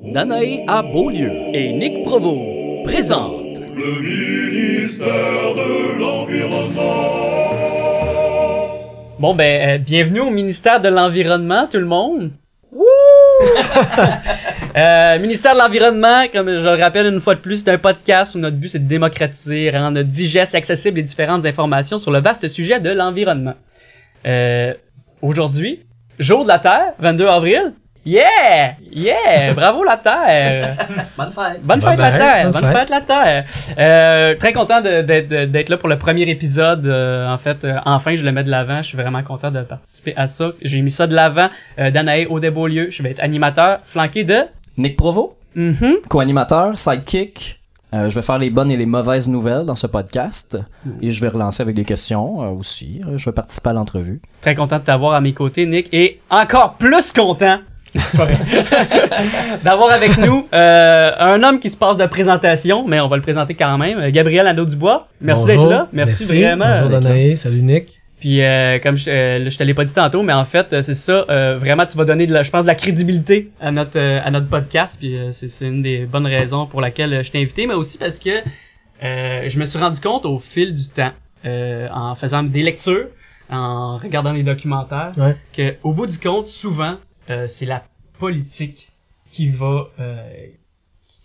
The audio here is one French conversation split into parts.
Danae à Beaulieu et Nick Provo présentent Le ministère de l'Environnement. Bon ben, euh, bienvenue au ministère de l'Environnement, tout le monde. Wouh! Euh, ministère de l'Environnement, comme je le rappelle une fois de plus, c'est un podcast où notre but c'est de démocratiser, rendre digeste, accessible les différentes informations sur le vaste sujet de l'environnement. Euh, aujourd'hui, jour de la Terre, 22 avril. Yeah! Yeah! Bravo la Terre! Bonne fête. Bonne Bonne fête la Terre! bonne Bonne fête la Terre! Euh, très content de- d'être là pour le premier épisode. Euh, en fait, euh, enfin, je le mets de l'avant. Je suis vraiment content de participer à ça. J'ai mis ça de l'avant. Euh, Danae Audet-Beaulieu. Je vais être animateur, flanqué de... Nick Provo, Mhm. co-animateur, sidekick. Euh, je vais faire les bonnes et les mauvaises nouvelles dans ce podcast. Et je vais relancer avec des questions euh, aussi. Euh, Je vais participer à l'entrevue. Très content de t'avoir à mes côtés, Nick. Et encore plus content. d'avoir avec nous euh, un homme qui se passe de présentation, mais on va le présenter quand même. Euh, Gabriel Nadeau-Dubois. Merci d'être là. Merci, vraiment. Danae, salut Nick. Puis euh, comme je, euh, je te l'ai pas dit tantôt, mais en fait, euh, c'est ça. euh, vraiment, tu vas donner, de la, je pense, de la crédibilité à notre euh, à notre podcast. Puis euh, c'est une des bonnes raisons pour laquelle euh, je t'ai invité, mais aussi parce que euh, je me suis rendu compte au fil du temps, euh, en faisant des lectures, en regardant des documentaires, Ouais. que au bout du compte, souvent, euh, c'est la politique qui va euh,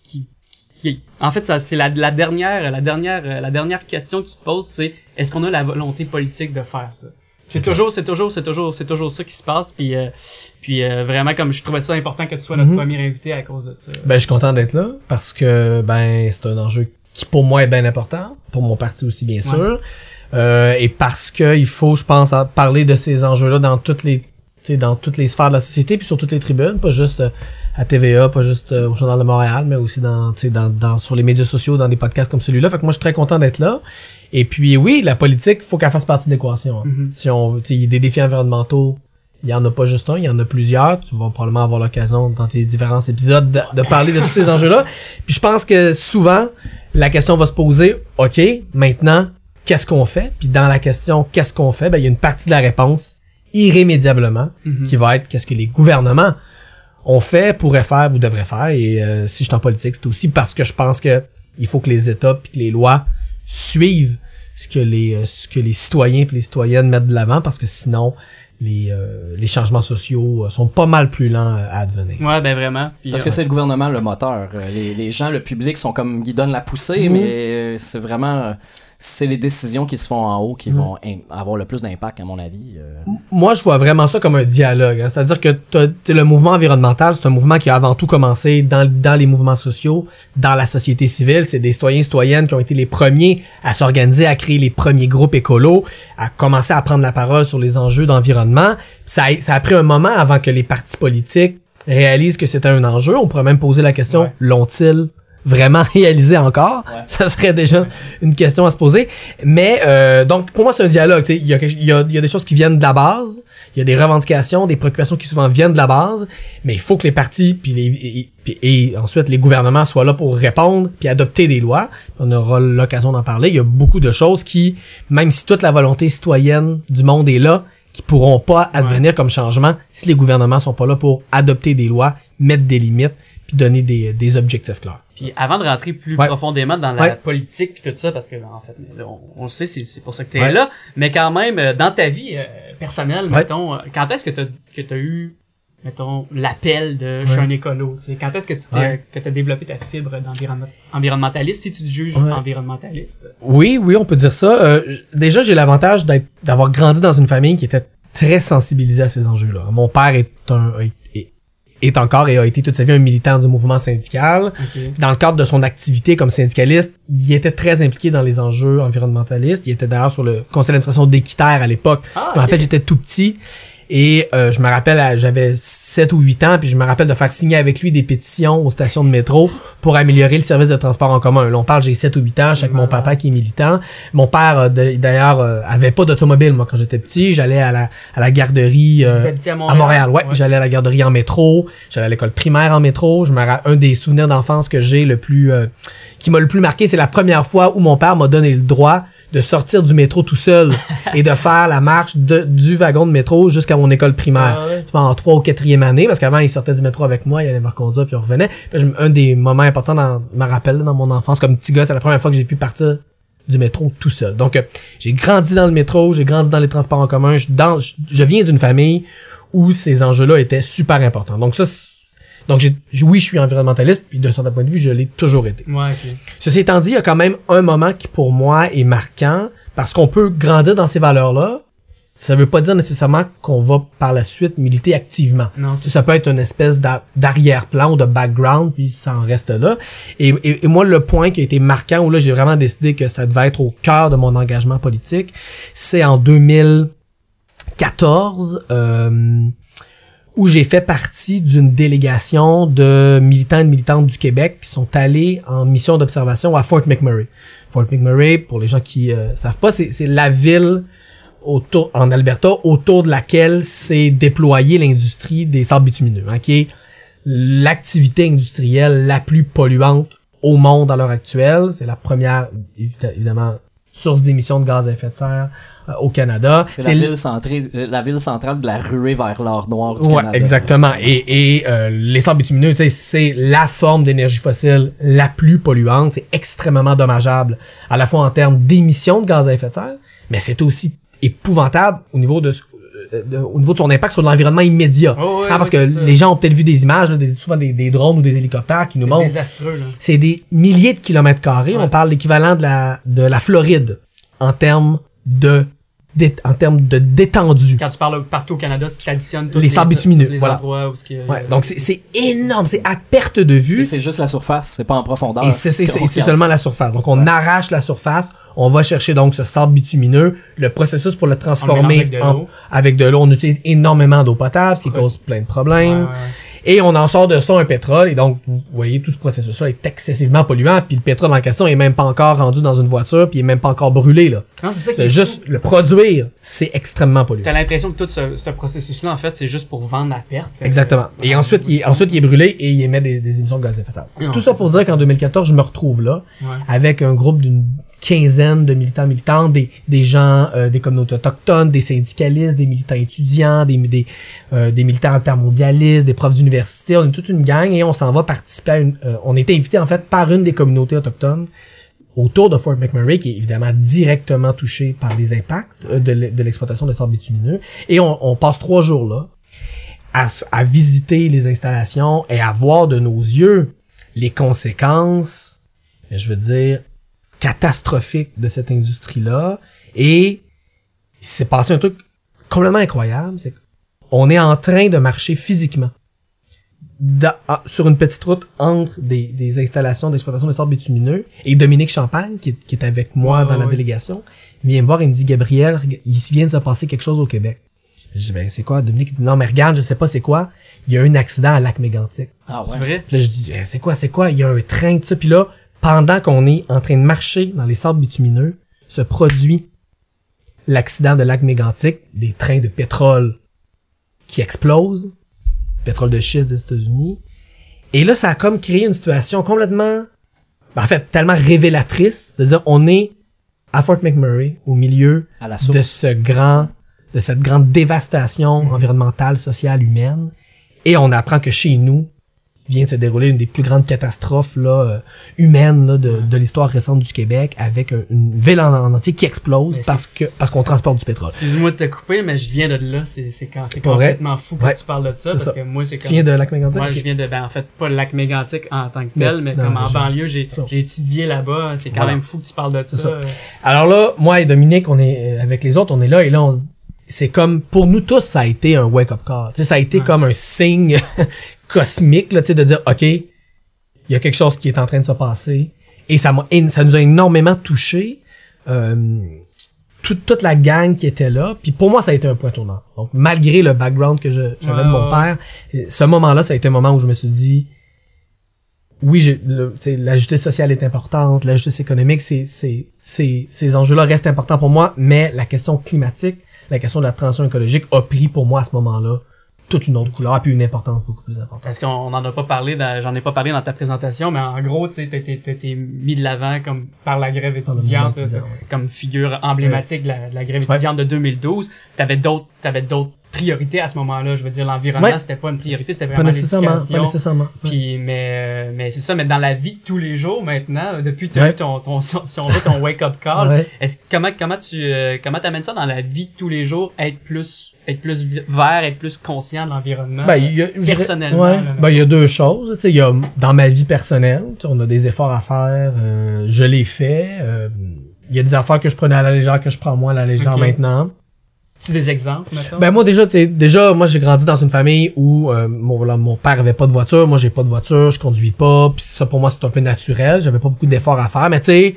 qui, qui, qui- en fait ça c'est la, la dernière la dernière euh, la dernière question que tu te poses c'est est-ce qu'on a la volonté politique de faire ça? C'est toujours c'est toujours c'est toujours c'est toujours ça qui se passe puis euh, puis euh, vraiment comme je trouvais ça important que tu sois notre Mhm. premier invité à cause de ça. Ben, je suis content d'être là parce que ben c'est un enjeu qui pour moi est bien important, pour mon parti aussi bien sûr, Euh, et parce que il faut, je pense, en parler de ces enjeux-là dans toutes les, dans toutes les sphères de la société puis sur toutes les tribunes, pas juste euh, à TVA, pas juste euh, au Journal de Montréal, mais aussi dans, dans, dans sur les médias sociaux, dans des podcasts comme celui-là. Fait que moi, je suis très content d'être là. Et puis oui, la politique, faut qu'elle fasse partie de l'équation. hein. Mhm. Si on, il y a des défis environnementaux il y en a pas juste un, il y en a plusieurs. Tu vas probablement avoir l'occasion dans tes différents épisodes de, de parler de tous ces enjeux-là. Puis je pense que souvent, la question va se poser, OK, maintenant, qu'est-ce qu'on fait? Puis dans la question, qu'est-ce qu'on fait? Ben, il y a une partie de la réponse, irrémédiablement, Mhm. qui va être qu'est-ce que les gouvernements ont fait, pourraient faire ou devraient faire. Et euh, si je suis en politique, c'est aussi parce que je pense que il faut que les États puis que les lois suivent ce que les euh, ce que les citoyens puis les citoyennes mettent de l'avant parce que sinon les euh, les changements sociaux euh, sont pas mal plus lents euh, à advenir. ouais ben vraiment Puis, Parce que c'est le gouvernement le moteur. Les, les gens, le public sont comme ils donnent la poussée, Mhm. mais c'est vraiment euh, c'est les décisions qui se font en haut qui Mhm. vont avoir le plus d'impact à mon avis. euh. Moi, je vois vraiment ça comme un dialogue. hein. C'est-à-dire que le mouvement environnemental, c'est un mouvement qui a avant tout commencé dans, dans les mouvements sociaux, dans la société civile. C'est des citoyens citoyennes qui ont été les premiers à s'organiser, à créer les premiers groupes écolos, à commencer à prendre la parole sur les enjeux d'environnement. Ça a, ça a pris un moment avant que les partis politiques réalisent que c'était un enjeu. On pourrait même poser la question, Ouais. l'ont-ils? Vraiment réalisé encore? Ça serait déjà une question à se poser. Mais euh, donc, pour moi, c'est un dialogue. Il y, a, y a, il y a des choses qui viennent de la base, il y a des revendications, des préoccupations qui souvent viennent de la base, mais il faut que les partis puis les, et, et ensuite les gouvernements soient là pour répondre puis adopter des lois. On aura l'occasion d'en parler. Il y a beaucoup de choses qui, même si toute la volonté citoyenne du monde est là, qui pourront pas advenir comme changement si les gouvernements sont pas là pour adopter des lois, mettre des limites puis donner des, des objectifs clairs. Puis avant de rentrer plus Ouais. profondément dans la Ouais. politique puis tout ça, parce que en fait, on, on le sait, c'est, c'est pour ça que t'es Ouais. là, mais quand même, euh, dans ta vie euh, personnelle, mettons, euh, quand est-ce que t'as, que t'as eu, mettons, l'appel de je suis un écolo, tu sais, quand est-ce que tu t'es, que t'as développé ta fibre d'environnement- environnementaliste, si tu te juges environnementaliste? Oui, oui, on peut dire ça. Euh, déjà, j'ai l'avantage d'être, d'avoir grandi dans une famille qui était très sensibilisée à ces enjeux-là. Mon père est un, est, est encore et a été toute sa vie un militant du mouvement syndical. Dans le cadre de son activité comme syndicaliste, il était très impliqué dans les enjeux environnementalistes. Il était d'ailleurs sur le conseil d'administration d'Équiterre à l'époque. Ah, Je me rappelle, j'étais tout petit. Et euh, je me rappelle, à- j'avais 7 ou 8 ans, puis je me rappelle de faire signer avec lui des pétitions aux stations de métro pour améliorer le service de transport en commun. Là, on parle, j'ai 7 ou 8 ans, avec mon papa qui est militant. Mon père, euh, d'ailleurs, euh, avait pas d'automobile, moi, quand j'étais petit. J'allais à la, à la garderie... euh, à Montréal? Ouais. J'allais à la garderie en métro. J'allais à l'école primaire en métro. Je me un des souvenirs d'enfance que j'ai le plus, euh, qui m'a le plus marqué, c'est la première fois où mon père m'a donné le droit de sortir du métro tout seul et de faire la marche de, du wagon de métro jusqu'à mon école primaire. Ah ouais. en trois ou quatrième année, parce qu'avant, il sortait du métro avec moi, il allait me reconduire, puis on revenait. Puis un des moments importants dans, me rappelle, dans mon enfance, comme petit gars, c'est la première fois que j'ai pu partir du métro tout seul. Donc, euh, j'ai grandi dans le métro, j'ai grandi dans les transports en commun, je, dans, je, je viens d'une famille où ces enjeux-là étaient super importants. Donc ça, c'est- donc j'ai, oui, je suis environnementaliste, puis d'un certain point de vue, je l'ai toujours été. Ouais, ok. Ceci étant dit, il y a quand même un moment qui pour moi est marquant parce qu'on peut grandir dans ces valeurs-là. Ça veut pas dire nécessairement qu'on va par la suite militer activement. Non, c'est Ça peut être une espèce d'a- d'arrière-plan ou de background, puis ça en reste là. Et, et- et moi, le point qui a été marquant, où là, j'ai vraiment décidé que ça devait être au cœur de mon engagement politique, c'est en 2014, euh, où j'ai fait partie d'une délégation de militants et de militantes du Québec qui sont allés en mission d'observation à Fort McMurray. Fort McMurray, pour les gens qui euh, savent pas, c'est la ville autour, en Alberta autour de laquelle s'est déployée l'industrie des sables bitumineux, hein, qui est l'activité industrielle la plus polluante au monde à l'heure actuelle. C'est la première, évi- évidemment, source d'émissions de gaz à effet de serre euh, au Canada. C'est la ville, centrée, euh, la ville centrale de la ruée vers l'or noir du Ouais, Canada. exactement. Et, et euh, les sables bitumineux, tu sais, c'est la forme d'énergie fossile la plus polluante. C'est extrêmement dommageable, à la fois en termes d'émissions de gaz à effet de serre, mais c'est aussi épouvantable au niveau de, ce- de- au niveau de son impact sur l'environnement immédiat. Oh, ouais, Hein, parce que c'est ça. les gens ont peut-être vu des images, là, des, souvent des, des drones ou des hélicoptères qui nous C'est montrent. désastreux, là. C'est des milliers de kilomètres carrés. Ouais. On parle l'équivalent de la, de la Floride en termes de, en termes de détendue. Quand tu parles partout au Canada, si tu additionnes tous Les sables bitumineux, les voilà. endroits où ce qu'il y a- Ouais, donc c'est c'est énorme, c'est à perte de vue. Et c'est juste la surface, c'est pas en profondeur. Et c'est c'est- c'est- c'est seulement la surface. Donc on arrache la surface, on va chercher donc ce sable bitumineux. Le processus pour le transformer mélange avec de en- avec de l'eau, on utilise énormément d'eau potable, ce qui Ouais. cause plein de problèmes. ouais. Et on en sort de ça un pétrole. Et donc, vous voyez, tout ce processus-là est excessivement polluant. Puis le pétrole en question est même pas encore rendu dans une voiture, puis il est même pas encore brûlé. là. Non, c'est ça qui est juste fou. le produire, c'est extrêmement polluant. T'as l'impression que tout ce, ce processus-là, en fait, c'est juste pour vendre la perte. Exactement. Et ensuite, il est, ensuite, il est brûlé et il émet des, des émissions de gaz à effet de serre. Tout ça pour dire qu'en 2014, je me retrouve là, Ouais. avec un groupe d'une quinzaine de militants militantes, des, des gens euh, des communautés autochtones, des syndicalistes, des militants étudiants, des, des, euh, des militants altermondialistes, des profs d'université. On est toute une gang et on s'en va participer à une... euh, on était invité en fait par une des communautés autochtones autour de Fort McMurray, qui est évidemment directement touché par les impacts euh, de l'e- de l'exploitation des sables bitumineux. Et on, on passe trois jours là à, à visiter les installations et à voir de nos yeux les conséquences, je veux dire, catastrophiques de cette industrie-là. Et il s'est passé un truc complètement incroyable, c'est qu'on est en train de marcher physiquement dans- ah, sur une petite route entre des, des installations d'exploitation de sables bitumineux et Dominique Champagne, qui est, qui est avec moi dans la délégation, vient me voir et me dit, Gabriel, il vient de se passer quelque chose au Québec. Je dis, ben, c'est quoi? Dominique dit, non, mais regarde, je sais pas c'est quoi. Il y a eu un accident à Lac-Mégantic. Ah C'est ouais? vrai? Puis là, je dis, Eh, c'est quoi, c'est quoi? Il y a un train de ça. Puis là, pendant qu'on est en train de marcher dans les sables bitumineux, se produit l'accident de lac mégantic, des trains de pétrole qui explosent, pétrole de schiste des États-Unis. Et là, ça a comme créé une situation complètement, ben, en fait, tellement révélatrice, de dire, on est à Fort McMurray, au milieu À la de ce grand, de cette grande dévastation environnementale, sociale, humaine. Et on apprend que chez nous vient de se dérouler une des plus grandes catastrophes là, euh, humaines là, de, de l'histoire récente du Québec, avec un- une ville en, en entier qui explose Mais parce que parce qu'on transporte du pétrole. Excuse-moi de te couper, mais je viens de là. C'est c'est vrai? complètement fou quand Ouais. tu parles de ça. Parce ça. que moi, c'est Tu comme. viens de lac mégantic? Moi, je viens de, ben, en fait, pas le lac mégantic en tant que tel, mais comme en banlieue, j'ai j'ai étudié là-bas. C'est quand Voilà. même fou que tu parles de ça. ça. Alors là, moi et Dominique, on est euh, avec les autres, on est là et là, on se- c'est comme pour nous tous, ça a été un wake-up call. Tu sais, ça a été Ouais. comme un signe cosmique là, tu sais, de dire, ok, il y a quelque chose qui est en train de se passer et ça m'a, ça nous a énormément touché. Euh, toute, toute la gang qui était là. Puis pour moi, ça a été un point tournant. Donc, malgré le background que j'avais de mon père, ce moment-là, ça a été un moment où je me suis dit, oui, le- la justice sociale est importante, la justice économique, c'est, c'est, c'est, ces enjeux-là restent importants pour moi, mais la question climatique, la question de la transition écologique a pris pour moi à ce moment-là toute une autre couleur puis une importance beaucoup plus importante. Parce qu'on n'en a pas parlé, j'en ai pas parlé dans ta présentation, mais en gros, tu sais, t'as été, mis de l'avant comme par la grève étudiante, mouvement étudiant, ouais. comme figure emblématique de, la, de la grève Ouais. étudiante de 2012. T'avais d'autres, t'avais d'autres priorités à ce moment-là. Je veux dire, l'environnement, Ouais. c'était pas une priorité, c'était Pas vraiment l'éducation. Puis, mais, mais c'est ça, mais dans la vie de tous les jours maintenant, depuis Ouais. ton, ton, si on veut, ton wake-up call, Ouais. est-ce, comment, comment tu, euh, comment t'amènes ça dans la vie de tous les jours, être plus, être plus vert, être plus conscient de l'environnement? Ben, il y a, je dirais- personnellement, Ben, il y a deux choses. Tu sais, il y a dans ma vie personnelle, tu sais, on a des efforts à faire. euh, je l'ai fait. euh, il y a des affaires que je prenais à la légère que je prends moins à la légère maintenant. Des exemples, maintenant? Ben moi déjà, t'es- déjà, moi j'ai grandi dans une famille où euh, mon, mon père avait pas de voiture, moi j'ai pas de voiture, je conduis pas, puis ça pour moi c'est un peu naturel, j'avais pas beaucoup d'efforts à faire, mais tu sais,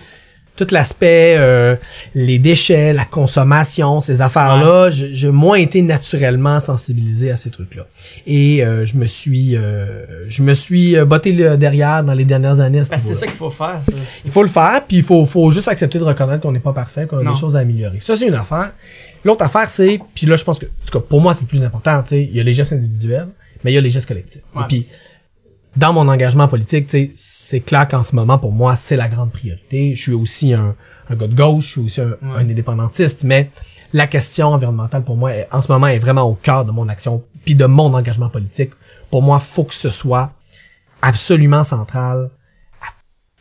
tout l'aspect, euh, les déchets, la consommation, ces affaires-là, j'ai j'ai moins été naturellement sensibilisé à ces trucs-là. Et euh, je me suis, euh, je me suis euh, botté le derrière dans les dernières années. que c'est ça qu'il faut faire. ça. Il faut le faire, puis il faut, faut juste accepter de reconnaître qu'on n'est pas parfait, qu'on a Non. des choses à améliorer. Ça, c'est une affaire. L'autre affaire, c'est, puis là, je pense que, en tout cas, pour moi, c'est le plus important, tu sais, il y a les gestes individuels, mais il y a les gestes collectifs. Puis, dans mon engagement politique, tu sais, c'est clair qu'en ce moment, pour moi, c'est la grande priorité. Je suis aussi un, un gars de gauche, je suis aussi un, un indépendantiste, mais la question environnementale, pour moi, est- en ce moment, est vraiment au cœur de mon action, puis de mon engagement politique. Pour moi, faut que ce soit absolument central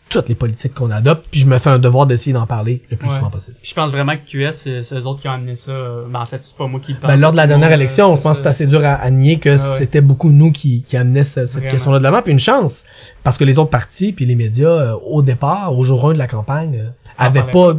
toutes les politiques qu'on adopte, puis je me fais un devoir d'essayer d'en parler le plus Ouais. souvent possible. Puis je pense vraiment que QS, c'est eux autres qui ont amené ça. Ben, en fait, c'est pas moi qui le pense. Ben, lors de la dernière monde, élection, euh, je pense que c'est assez dur à, à nier que Ah ouais. c'était beaucoup nous qui, qui amenaient ce- cette question-là de l'avant. Puis une chance, parce que les autres partis puis les médias, euh, au départ, au jour 1 de la campagne, euh, Ça avaient pas,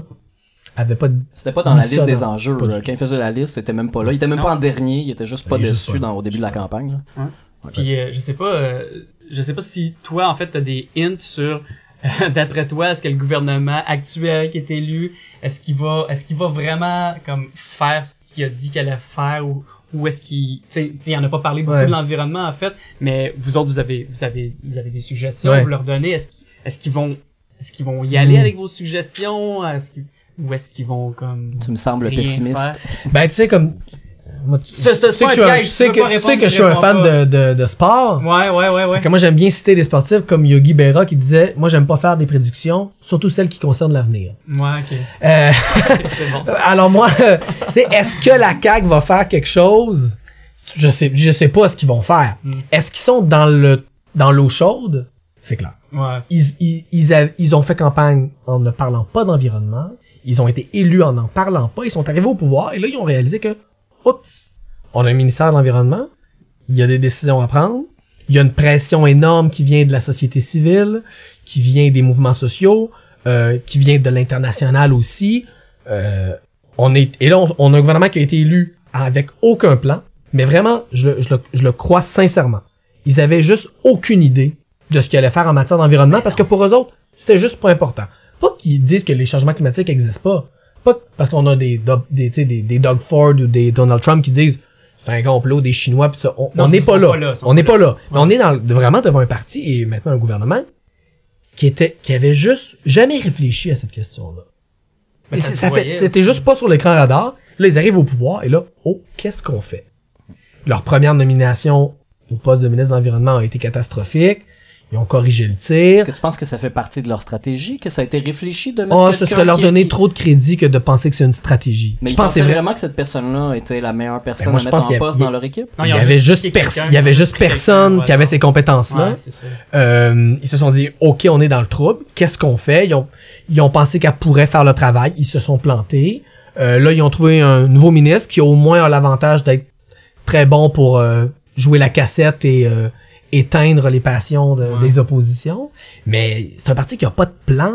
avaient pas, C'était pas dans la liste des enjeux. Quand il faisait la liste, il était même pas là. Il était même Non. pas en dernier. Il était juste pas Ben, dessus dans, au début de la campagne. là. Puis euh, je sais pas, euh, je sais pas si toi en fait t'as des hints sur, d'après toi, est-ce que le gouvernement actuel qui est élu, est-ce qu'il va, est-ce qu'il va vraiment comme faire ce qu'il a dit qu'il allait faire ou ou est-ce qu'il, tu sais, tu sais, il en a pas parlé beaucoup Ouais. de l'environnement en fait, mais vous autres vous avez, vous avez, vous avez des suggestions, Ouais. vous leur donnez, est-ce qu'ils, est-ce qu'ils vont, est-ce qu'ils vont y aller Mm. avec vos suggestions, est-ce qu'ils, ou est-ce qu'ils vont comme Tu me sembles rien pessimiste. faire? ben, tu sais, comme, C'est- tu sais pas que je un suis un- piège, tu sais tu peux que, pas tu sais répondre, que je tu suis un réponds fan de, de, de sport. Ouais, ouais, ouais, ouais. Moi, j'aime bien citer des sportifs comme Yogi Berra qui disait, moi, j'aime pas faire des prédictions, surtout celles qui concernent l'avenir. Ouais, ok. Euh, c'est bon. ça. Alors moi, tu sais, est-ce que la CAQ va faire quelque chose? Je sais, je sais pas ce qu'ils vont faire. Mm. Est-ce qu'ils sont dans le dans l'eau chaude? C'est clair. Ouais. Ils, ils, ils, a- ils ont fait campagne en ne parlant pas d'environnement. Ils ont été élus en n'en parlant pas. Ils sont arrivés au pouvoir et là, ils ont réalisé que, oups, on a un ministère de l'Environnement. Il y a des décisions à prendre. Il y a une pression énorme qui vient de la société civile, qui vient des mouvements sociaux, euh, qui vient de l'international aussi. Euh, on est et là on, a un gouvernement qui a été élu avec aucun plan, mais vraiment je le, je le, je le crois sincèrement. Ils avaient juste aucune idée de ce qu'ils allaient faire en matière d'environnement parce que pour eux autres c'était juste pas important. Pas qu'ils disent que les changements climatiques existent pas, pas parce qu'on a des des, tu sais, des des Doug Ford ou des Donald Trump qui disent c'est un complot des Chinois pis ça. On n'est pas, là. pas On n'est pas là. Mais on est dans, vraiment devant un parti et maintenant un gouvernement qui était qui avait juste jamais réfléchi à cette question-là. Mais ça fait- C'était juste pas sur l'écran radar. Là, ils arrivent au pouvoir et là, oh, qu'est-ce qu'on fait? Leur première nomination au poste de ministre de l'Environnement a été catastrophique. Ils ont corrigé le tir. Est-ce que tu penses que ça fait partie de leur stratégie, que ça a été réfléchi de mettre Oh, ce serait leur qui- donner qui- trop de crédit que de penser que c'est une stratégie. Mais je ils pensaient vrai. vraiment que cette personne-là était la meilleure personne moi, à mettre en poste dans leur équipe? Non, il y avait juste pers- il y avait juste personne qui avait ces compétences-là. Ouais, c'est ça. Euh, ils se sont dit, OK, on est dans le trouble. Qu'est-ce qu'on fait? Ils ont, ils ont pensé qu'elle pourrait faire le travail. Ils se sont plantés. Euh, là, ils ont trouvé un nouveau ministre qui au moins a l'avantage d'être très bon pour euh, jouer la cassette et euh, éteindre les passions de- Ouais. des oppositions. Mais c'est un parti qui a pas de plan,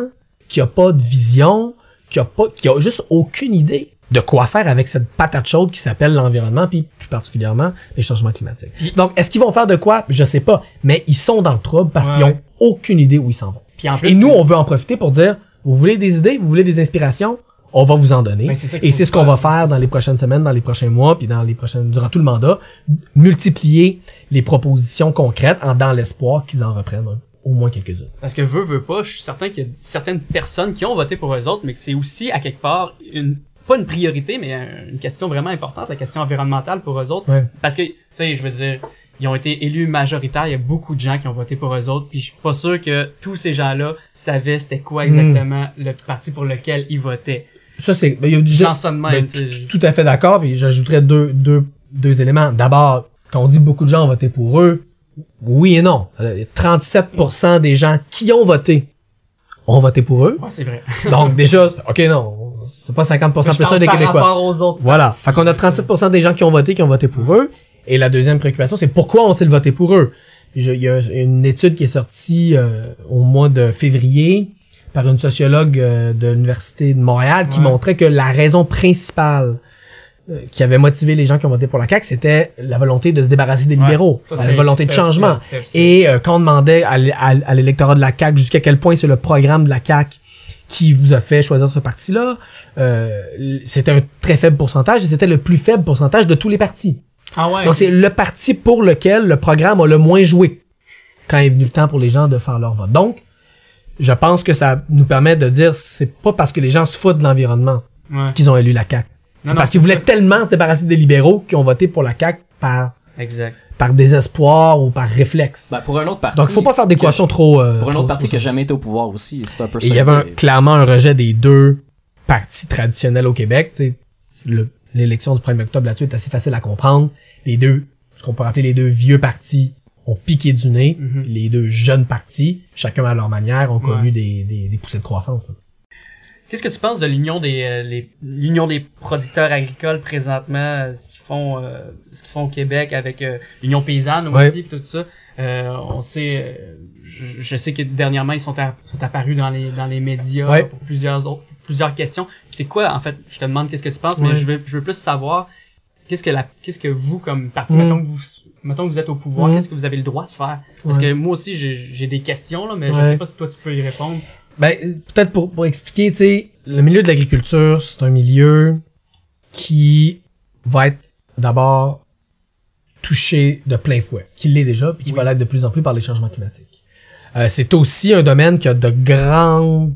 qui a pas de vision, qui a pas, qui a juste aucune idée de quoi faire avec cette patate chaude qui s'appelle l'environnement, puis plus particulièrement les changements climatiques. Donc, est-ce qu'ils vont faire de quoi? Je sais pas. Mais ils sont dans le trouble parce Ouais. qu'ils ont aucune idée où ils s'en vont. Puis en plus, Et nous, on veut en profiter pour dire, vous voulez des idées, vous voulez des inspirations, on va vous en donner. Ben, Et c'est ce qu'on va faire, dans les prochaines semaines, dans les prochains mois, puis dans les prochaines, durant tout le mandat, multiplier les propositions concrètes en dans l'espoir qu'ils en reprennent au moins quelques-unes. Parce que veut, veut pas, je suis certain qu'il y a certaines personnes qui ont voté pour eux autres, mais que c'est aussi, à quelque part, une pas une priorité, mais un- une question vraiment importante, la question environnementale pour eux autres. Ouais. Parce que, tu sais, je veux dire, ils ont été élus majoritaires, il y a beaucoup de gens qui ont voté pour eux autres, puis je suis pas sûr que tous ces gens-là savaient c'était quoi exactement le parti pour lequel ils votaient. Ça, c'est, ben, il y a Je lance ça de même, Ben, tout, à fait d'accord, puis j'ajouterais deux, deux, deux éléments. D'abord, quand on dit beaucoup de gens ont voté pour eux, oui et non. Euh, 37% des gens qui ont voté ont voté pour eux. Ouais, c'est vrai. Donc déjà, ok non, c'est pas 50% Je plus ça des par Québécois. rapport aux autres Voilà. Fait qu'on a 37% des gens qui ont voté qui ont voté pour eux. Et la deuxième préoccupation, c'est pourquoi ont-ils voté pour eux? Il y a une étude qui est sortie euh, au mois de février par une sociologue euh, de l'Université de Montréal qui Ouais. montrait que la raison principale euh, qui avait motivé les gens qui ont voté pour la CAQ, c'était la volonté de se débarrasser des Ouais. libéraux, Ça, la volonté de changement. Et euh, quand on demandait à, l'électorat de la CAQ jusqu'à quel point c'est le programme de la CAQ qui vous a fait choisir ce parti-là, euh, c'était un très faible pourcentage et c'était le plus faible pourcentage de tous les partis. Ah ouais. Donc c'est le parti pour lequel le programme a le moins joué quand est venu le temps pour les gens de faire leur vote. Donc, je pense que ça nous permet de dire c'est pas parce que les gens se foutent de l'environnement Ouais. qu'ils ont élu la CAQ. C'est Non, parce qu'ils voulaient ça. tellement se débarrasser des libéraux qu'ils ont voté pour la CAQ par Exact. par désespoir ou par réflexe. Ben, pour un autre parti. Donc, faut pas faire des équations trop. euh, Pour un autre parti qui a jamais été au pouvoir aussi, c'est un peu Et ça. il y avait un- clairement un rejet des deux partis traditionnels au Québec. tu sais. Le- L'élection du 1er octobre là-dessus est assez facile à comprendre. Les deux, ce qu'on peut appeler les deux vieux partis, ont piqué du nez. Mhm. Les deux jeunes partis, chacun à leur manière, ont connu Ouais. des, des, des poussées de croissance. Qu'est-ce que tu penses de l'union des euh, l'union des producteurs agricoles présentement, euh, ce qu'ils font euh, ce qu'ils font au Québec avec euh, l'union paysanne Ouais. aussi pis tout ça? Euh, on sait je, je sais que dernièrement ils sont, à- sont apparus dans les dans les médias Ouais. pour plusieurs autres plusieurs questions. C'est quoi en fait, je te demande qu'est-ce que tu penses mais je veux je veux plus savoir qu'est-ce que la qu'est-ce que vous comme parti Mm. mettons que vous mettons que vous êtes au pouvoir, Mm. qu'est-ce que vous avez le droit de faire? Parce Ouais. que moi aussi j'ai j'ai des questions là mais je sais pas si toi tu peux y répondre. Ben, peut-être pour, pour expliquer, tu sais, le milieu de l'agriculture, c'est un milieu qui va être d'abord touché de plein fouet, qui l'est déjà, puis qui Oui. va l'être de plus en plus par les changements climatiques. Euh, c'est aussi un domaine qui a de grands,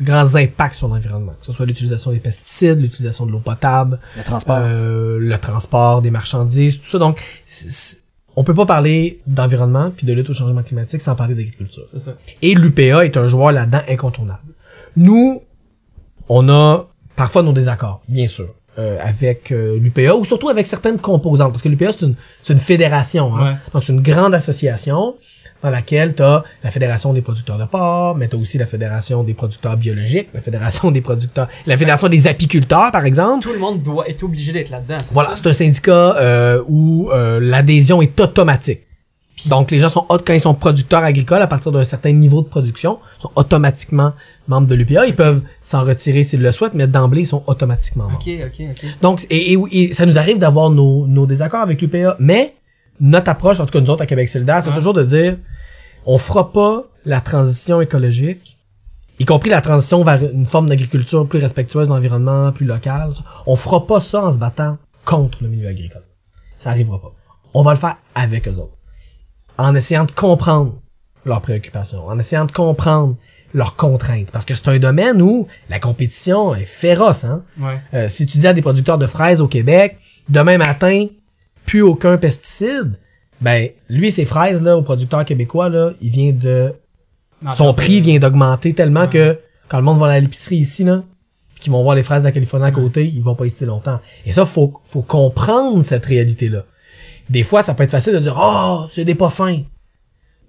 grands impacts sur l'environnement, que ce soit l'utilisation des pesticides, l'utilisation de l'eau potable, Le transport. euh, le transport des marchandises, tout ça. Donc, c'est- c'est- on peut pas parler d'environnement puis de lutte au changement climatique sans parler d'agriculture. C'est ça. Et l'UPA est un joueur là-dedans incontournable. Nous, on a parfois nos désaccords, bien sûr, euh, avec euh, l'UPA ou surtout avec certaines composantes, parce que l'UPA c'est une, c'est une fédération, hein. Ouais. donc c'est une grande association dans laquelle tu as la Fédération des producteurs de porc, mais tu as aussi la Fédération des producteurs biologiques, la Fédération des producteurs, la Fédération des apiculteurs, par exemple. Tout le monde doit être obligé d'être là-dedans. Voilà, c'est un syndicat euh, où euh, l'adhésion est automatique. Donc les gens sont quand ils sont producteurs agricoles à partir d'un certain niveau de production, sont automatiquement membres de l'UPA. Ils peuvent s'en retirer s'ils le souhaitent, mais d'emblée ils sont automatiquement membres. Ok, ok, ok. Donc et, et- et ça nous arrive d'avoir nos, nos désaccords avec l'UPA, mais notre approche, en tout cas nous autres à Québec solidaire, c'est Ouais. toujours de dire on fera pas la transition écologique, y compris la transition vers une forme d'agriculture plus respectueuse de l'environnement, plus locale. On fera pas ça en se battant contre le milieu agricole. Ça arrivera pas. On va le faire avec eux autres. En essayant de comprendre leurs préoccupations, en essayant de comprendre leurs contraintes. Parce que c'est un domaine où la compétition est féroce, hein. Ouais. Euh, si tu dis à des producteurs de fraises au Québec, demain matin, plus aucun pesticide, ben, lui, ses fraises, là, au producteur québécois, là, il vient de, Non, son prix vient d'augmenter tellement Ouais. que quand le monde va à l'épicerie ici, là, qu'ils vont voir les fraises de la Californie à côté, ils vont pas hésiter longtemps. Et ça, faut, faut comprendre cette réalité-là. Des fois, ça peut être facile de dire, oh, c'est des pas fins.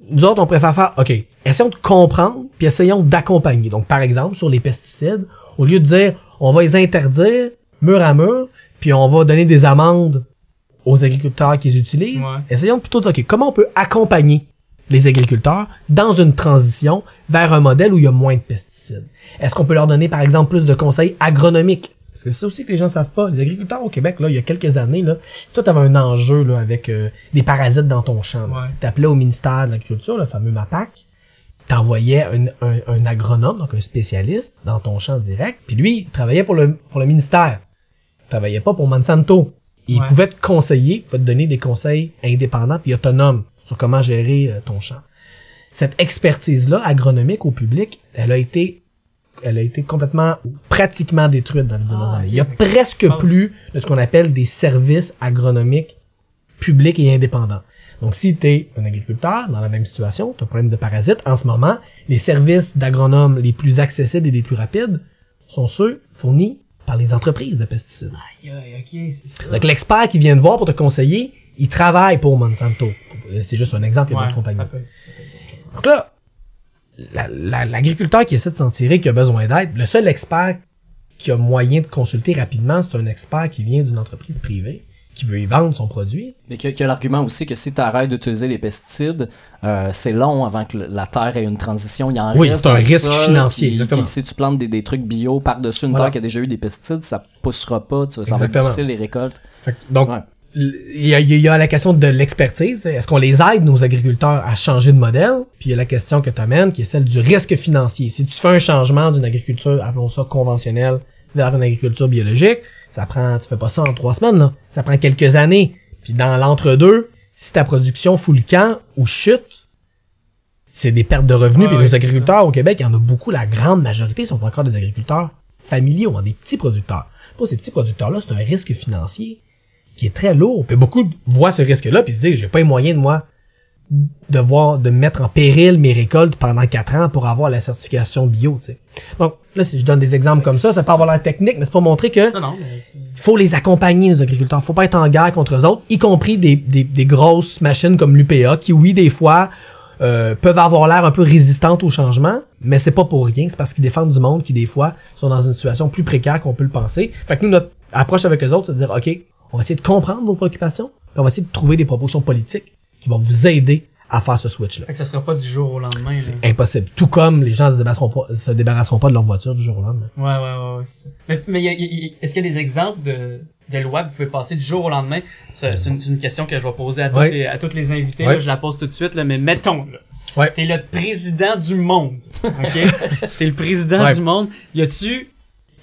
Nous autres, on préfère faire, OK, essayons de comprendre, puis essayons d'accompagner. Donc, par exemple, sur les pesticides, au lieu de dire, on va les interdire mur à mur, puis on va donner des amendes aux agriculteurs qui les utilisent, Ouais. essayons plutôt de dire, OK, comment on peut accompagner les agriculteurs dans une transition vers un modèle où il y a moins de pesticides? Est-ce qu'on peut leur donner, par exemple, plus de conseils agronomiques? Parce que c'est ça aussi que les gens savent pas. Les agriculteurs au Québec, là, il y a quelques années, là, si toi, t'avais un enjeu, là, avec euh, des parasites dans ton champ, Ouais. t'appelais au ministère de l'Agriculture, le fameux MAPAC, t'envoyais un, un, un agronome, donc un spécialiste, dans ton champ direct, puis lui, il travaillait pour le, pour le ministère. Il travaillait pas pour Monsanto. Il Ouais. pouvait te conseiller, il pouvait te donner des conseils indépendants puis autonomes sur comment gérer euh, ton champ. Cette expertise-là, agronomique au public, elle a été elle a été complètement, pratiquement détruite dans les dernières Ah, années. Il y a presque plus de ce qu'on appelle des services agronomiques publics et indépendants. Donc, si tu es un agriculteur dans la même situation, tu as un problème de parasites, en ce moment, les services d'agronomes les plus accessibles et les plus rapides sont ceux fournis par les entreprises de pesticides. Aïe, aïe, ok, c'est ça. Donc, l'expert qui vient te voir pour te conseiller, il travaille pour Monsanto. C'est juste un exemple, il y a Ouais, d'autres compagnies. ça peut- Donc là, la- la- l'agriculteur qui essaie de s'en tirer, qui a besoin d'aide, le seul expert qui a moyen de consulter rapidement, c'est un expert qui vient d'une entreprise privée, qui veut y vendre son produit. Mais qu'il y a- l'argument aussi que si tu arrêtes d'utiliser les pesticides, euh, c'est long avant que la terre ait une transition. Il y en Oui, c'est un risque sol, financier, puis- exactement. puis si tu plantes des, des trucs bio par-dessus une Voilà. terre qui a déjà eu des pesticides, ça poussera pas. Tu, ça va être difficile les récoltes. Donc, Ouais. il y, a, il y a la question de l'expertise. Est-ce qu'on les aide, nos agriculteurs, à changer de modèle? Puis il y a la question que tu amènes, qui est celle du risque financier. Si tu fais un changement d'une agriculture, appelons ça conventionnelle, vers une agriculture biologique, ça prend, tu fais pas ça en trois semaines, là. Ça prend quelques années. Puis dans l'entre-deux, si ta production fout le camp ou chute, c'est des pertes de revenus. Puis nos agriculteurs au Québec, il y en a beaucoup, la grande majorité sont encore des agriculteurs familiaux, hein, des petits producteurs. Pour ces petits producteurs-là, c'est un risque financier qui est très lourd. Puis beaucoup voient ce risque-là puis se disent, j'ai pas les moyens de moi de voir, de mettre en péril mes récoltes pendant quatre ans pour avoir la certification bio, tu sais. Donc, là, si je donne des exemples comme ça, ça peut avoir l'air technique, mais c'est pour montrer que Non, non, mais faut les accompagner, nos agriculteurs. faut pas être en guerre contre eux autres, y compris des, des, des grosses machines comme l'UPA, qui, oui, des fois, euh, peuvent avoir l'air un peu résistantes au changement, mais c'est pas pour rien. C'est parce qu'ils défendent du monde qui, des fois, sont dans une situation plus précaire qu'on peut le penser. Fait que nous, notre approche avec eux autres, c'est de dire, OK, on va essayer de comprendre vos préoccupations, puis on va essayer de trouver des propositions politiques qui vont vous aider à faire ce switch-là. Fait que ça sera pas du jour au lendemain. là. C'est impossible. Tout comme les gens se débarrasseront pas, se débarrasseront pas de leur voiture du jour au lendemain. Ouais, ouais, ouais, ouais, c'est ça. Mais, mais est-ce qu'il y a des exemples de, de lois que vous pouvez passer du jour au lendemain? C'est c'est une, une question que je vais poser à tous Ouais. les, à tous les invités, Ouais. là, je la pose tout de suite, là, mais mettons, là. Ouais. T'es le président du monde. OK? T'es le président du monde. Y a-tu,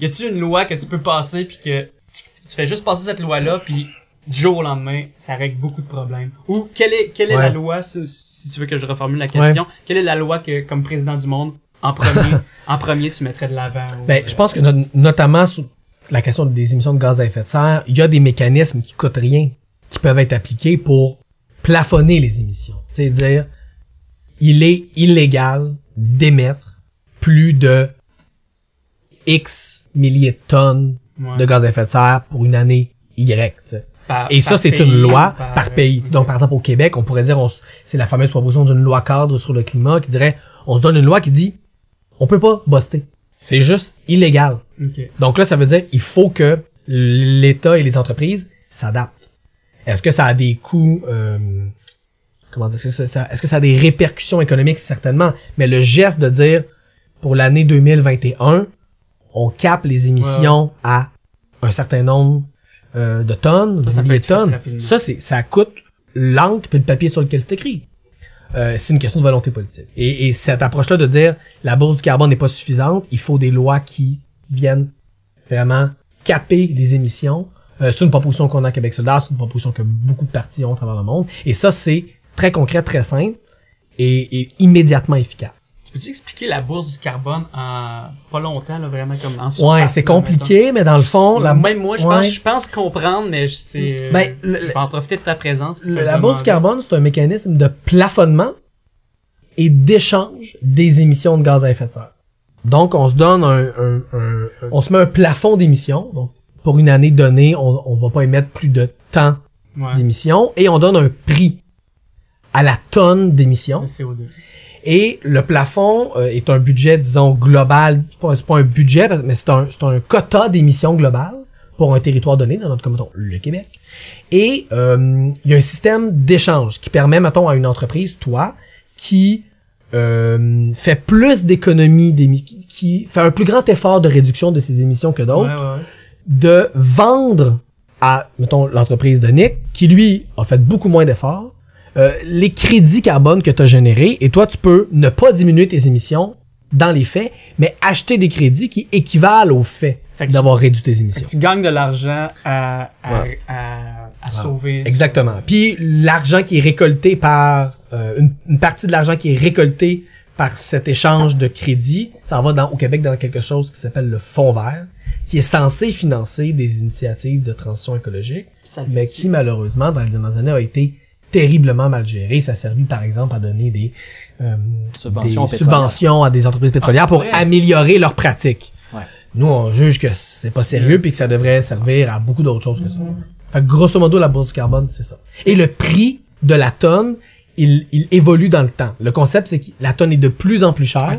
y a-tu une loi que tu peux passer puis que tu, tu fais juste passer cette loi-là puis du jour au lendemain, ça règle beaucoup de problèmes. Ou quelle est, quelle est Ouais. la loi, si tu veux que je reformule la question, quelle est la loi que, comme président du monde, en premier, en premier, tu mettrais de l'avant? Ben, je pense que no- notamment sur la question des émissions de gaz à effet de serre, il y a des mécanismes qui coûtent rien, qui peuvent être appliqués pour plafonner les émissions. C'est dire, il est illégal d'émettre plus de X milliers de tonnes Ouais. de gaz à effet de serre pour une année Y. tu sais. Par- Et ça, c'est une loi par, par, euh, pays. ok. Donc, par exemple, au Québec, on pourrait dire, c'est la fameuse proposition d'une loi cadre sur le climat qui dirait, on se donne une loi qui dit, on peut pas buster. C'est juste illégal. Donc là, ça veut dire, il faut que l'État et les entreprises s'adaptent. Est-ce que ça a des coûts, euh, comment dire, est-ce que ça, est-ce que ça a des répercussions économiques? Certainement. Mais le geste de dire, pour l'année 2021, on capte les émissions à un certain nombre euh, de tonnes, Ça, de tonnes. Ça, c'est, ça coûte l'encre puis le papier sur lequel c'est écrit. Euh, c'est une question de volonté politique. Et, et cette approche-là de dire la bourse du carbone n'est pas suffisante, il faut des lois qui viennent vraiment caper les émissions. Euh, c'est une proposition qu'on a à Québec solidaire, c'est une proposition que beaucoup de partis ont à travers le monde. Et ça, c'est très concret, très simple et, et immédiatement efficace. Tu peux-tu expliquer la bourse du carbone en pas longtemps, là, vraiment comme en Ouais, surface, c'est là, compliqué, mais dans le fond, la, Même moi, je ouais. pense, je pense comprendre, mais je sais. euh, Ben, le- je vais en profiter de ta présence. Le- la bourse du carbone, c'est un mécanisme de plafonnement et d'échange des émissions de gaz à effet de serre. Donc, on se donne un, un- un- un- on se met un plafond d'émissions. Donc, pour une année donnée, on, on va pas émettre plus de temps Ouais. d'émissions et on donne un prix à la tonne d'émissions. Le CO2. Et le plafond euh, est un budget, disons, global. C'est pas, un budget, mais c'est un, c'est un quota d'émissions global pour un territoire donné, dans notre cas, mettons, le Québec. Et euh, il y a un système d'échange qui permet, mettons, à une entreprise, toi, qui euh, fait plus d'économies, qui- fait un plus grand effort de réduction de ses émissions que d'autres, ouais, ouais. de vendre à, mettons, l'entreprise de Nick, qui lui a fait beaucoup moins d'efforts, euh, les crédits carbone que tu as générés, et toi, tu peux ne pas diminuer tes émissions dans les faits, mais acheter des crédits qui équivalent au fait, d'avoir réduit tes émissions. tu gagnes de l'argent à, à, Ouais. à, à sauver. Exactement. Puis l'argent qui est récolté par euh, une, une partie de l'argent qui est récolté par cet échange de crédit, ça va dans, au Québec dans quelque chose qui s'appelle le Fonds vert, qui est censé financer des initiatives de transition écologique, mais qui malheureusement dans les dernières années a été terriblement mal géré. Ça a servi par exemple à donner des, euh, Subventions des pétrolières. subventions à des entreprises pétrolières pour ouais. améliorer leurs pratiques. Ouais. Nous, on juge que c'est pas sérieux puis que ça devrait servir à beaucoup d'autres choses que ça. Fait que grosso modo, la bourse du carbone, c'est ça. Et le prix de la tonne, il, il évolue dans le temps. Le concept, c'est que la tonne est de plus en plus chère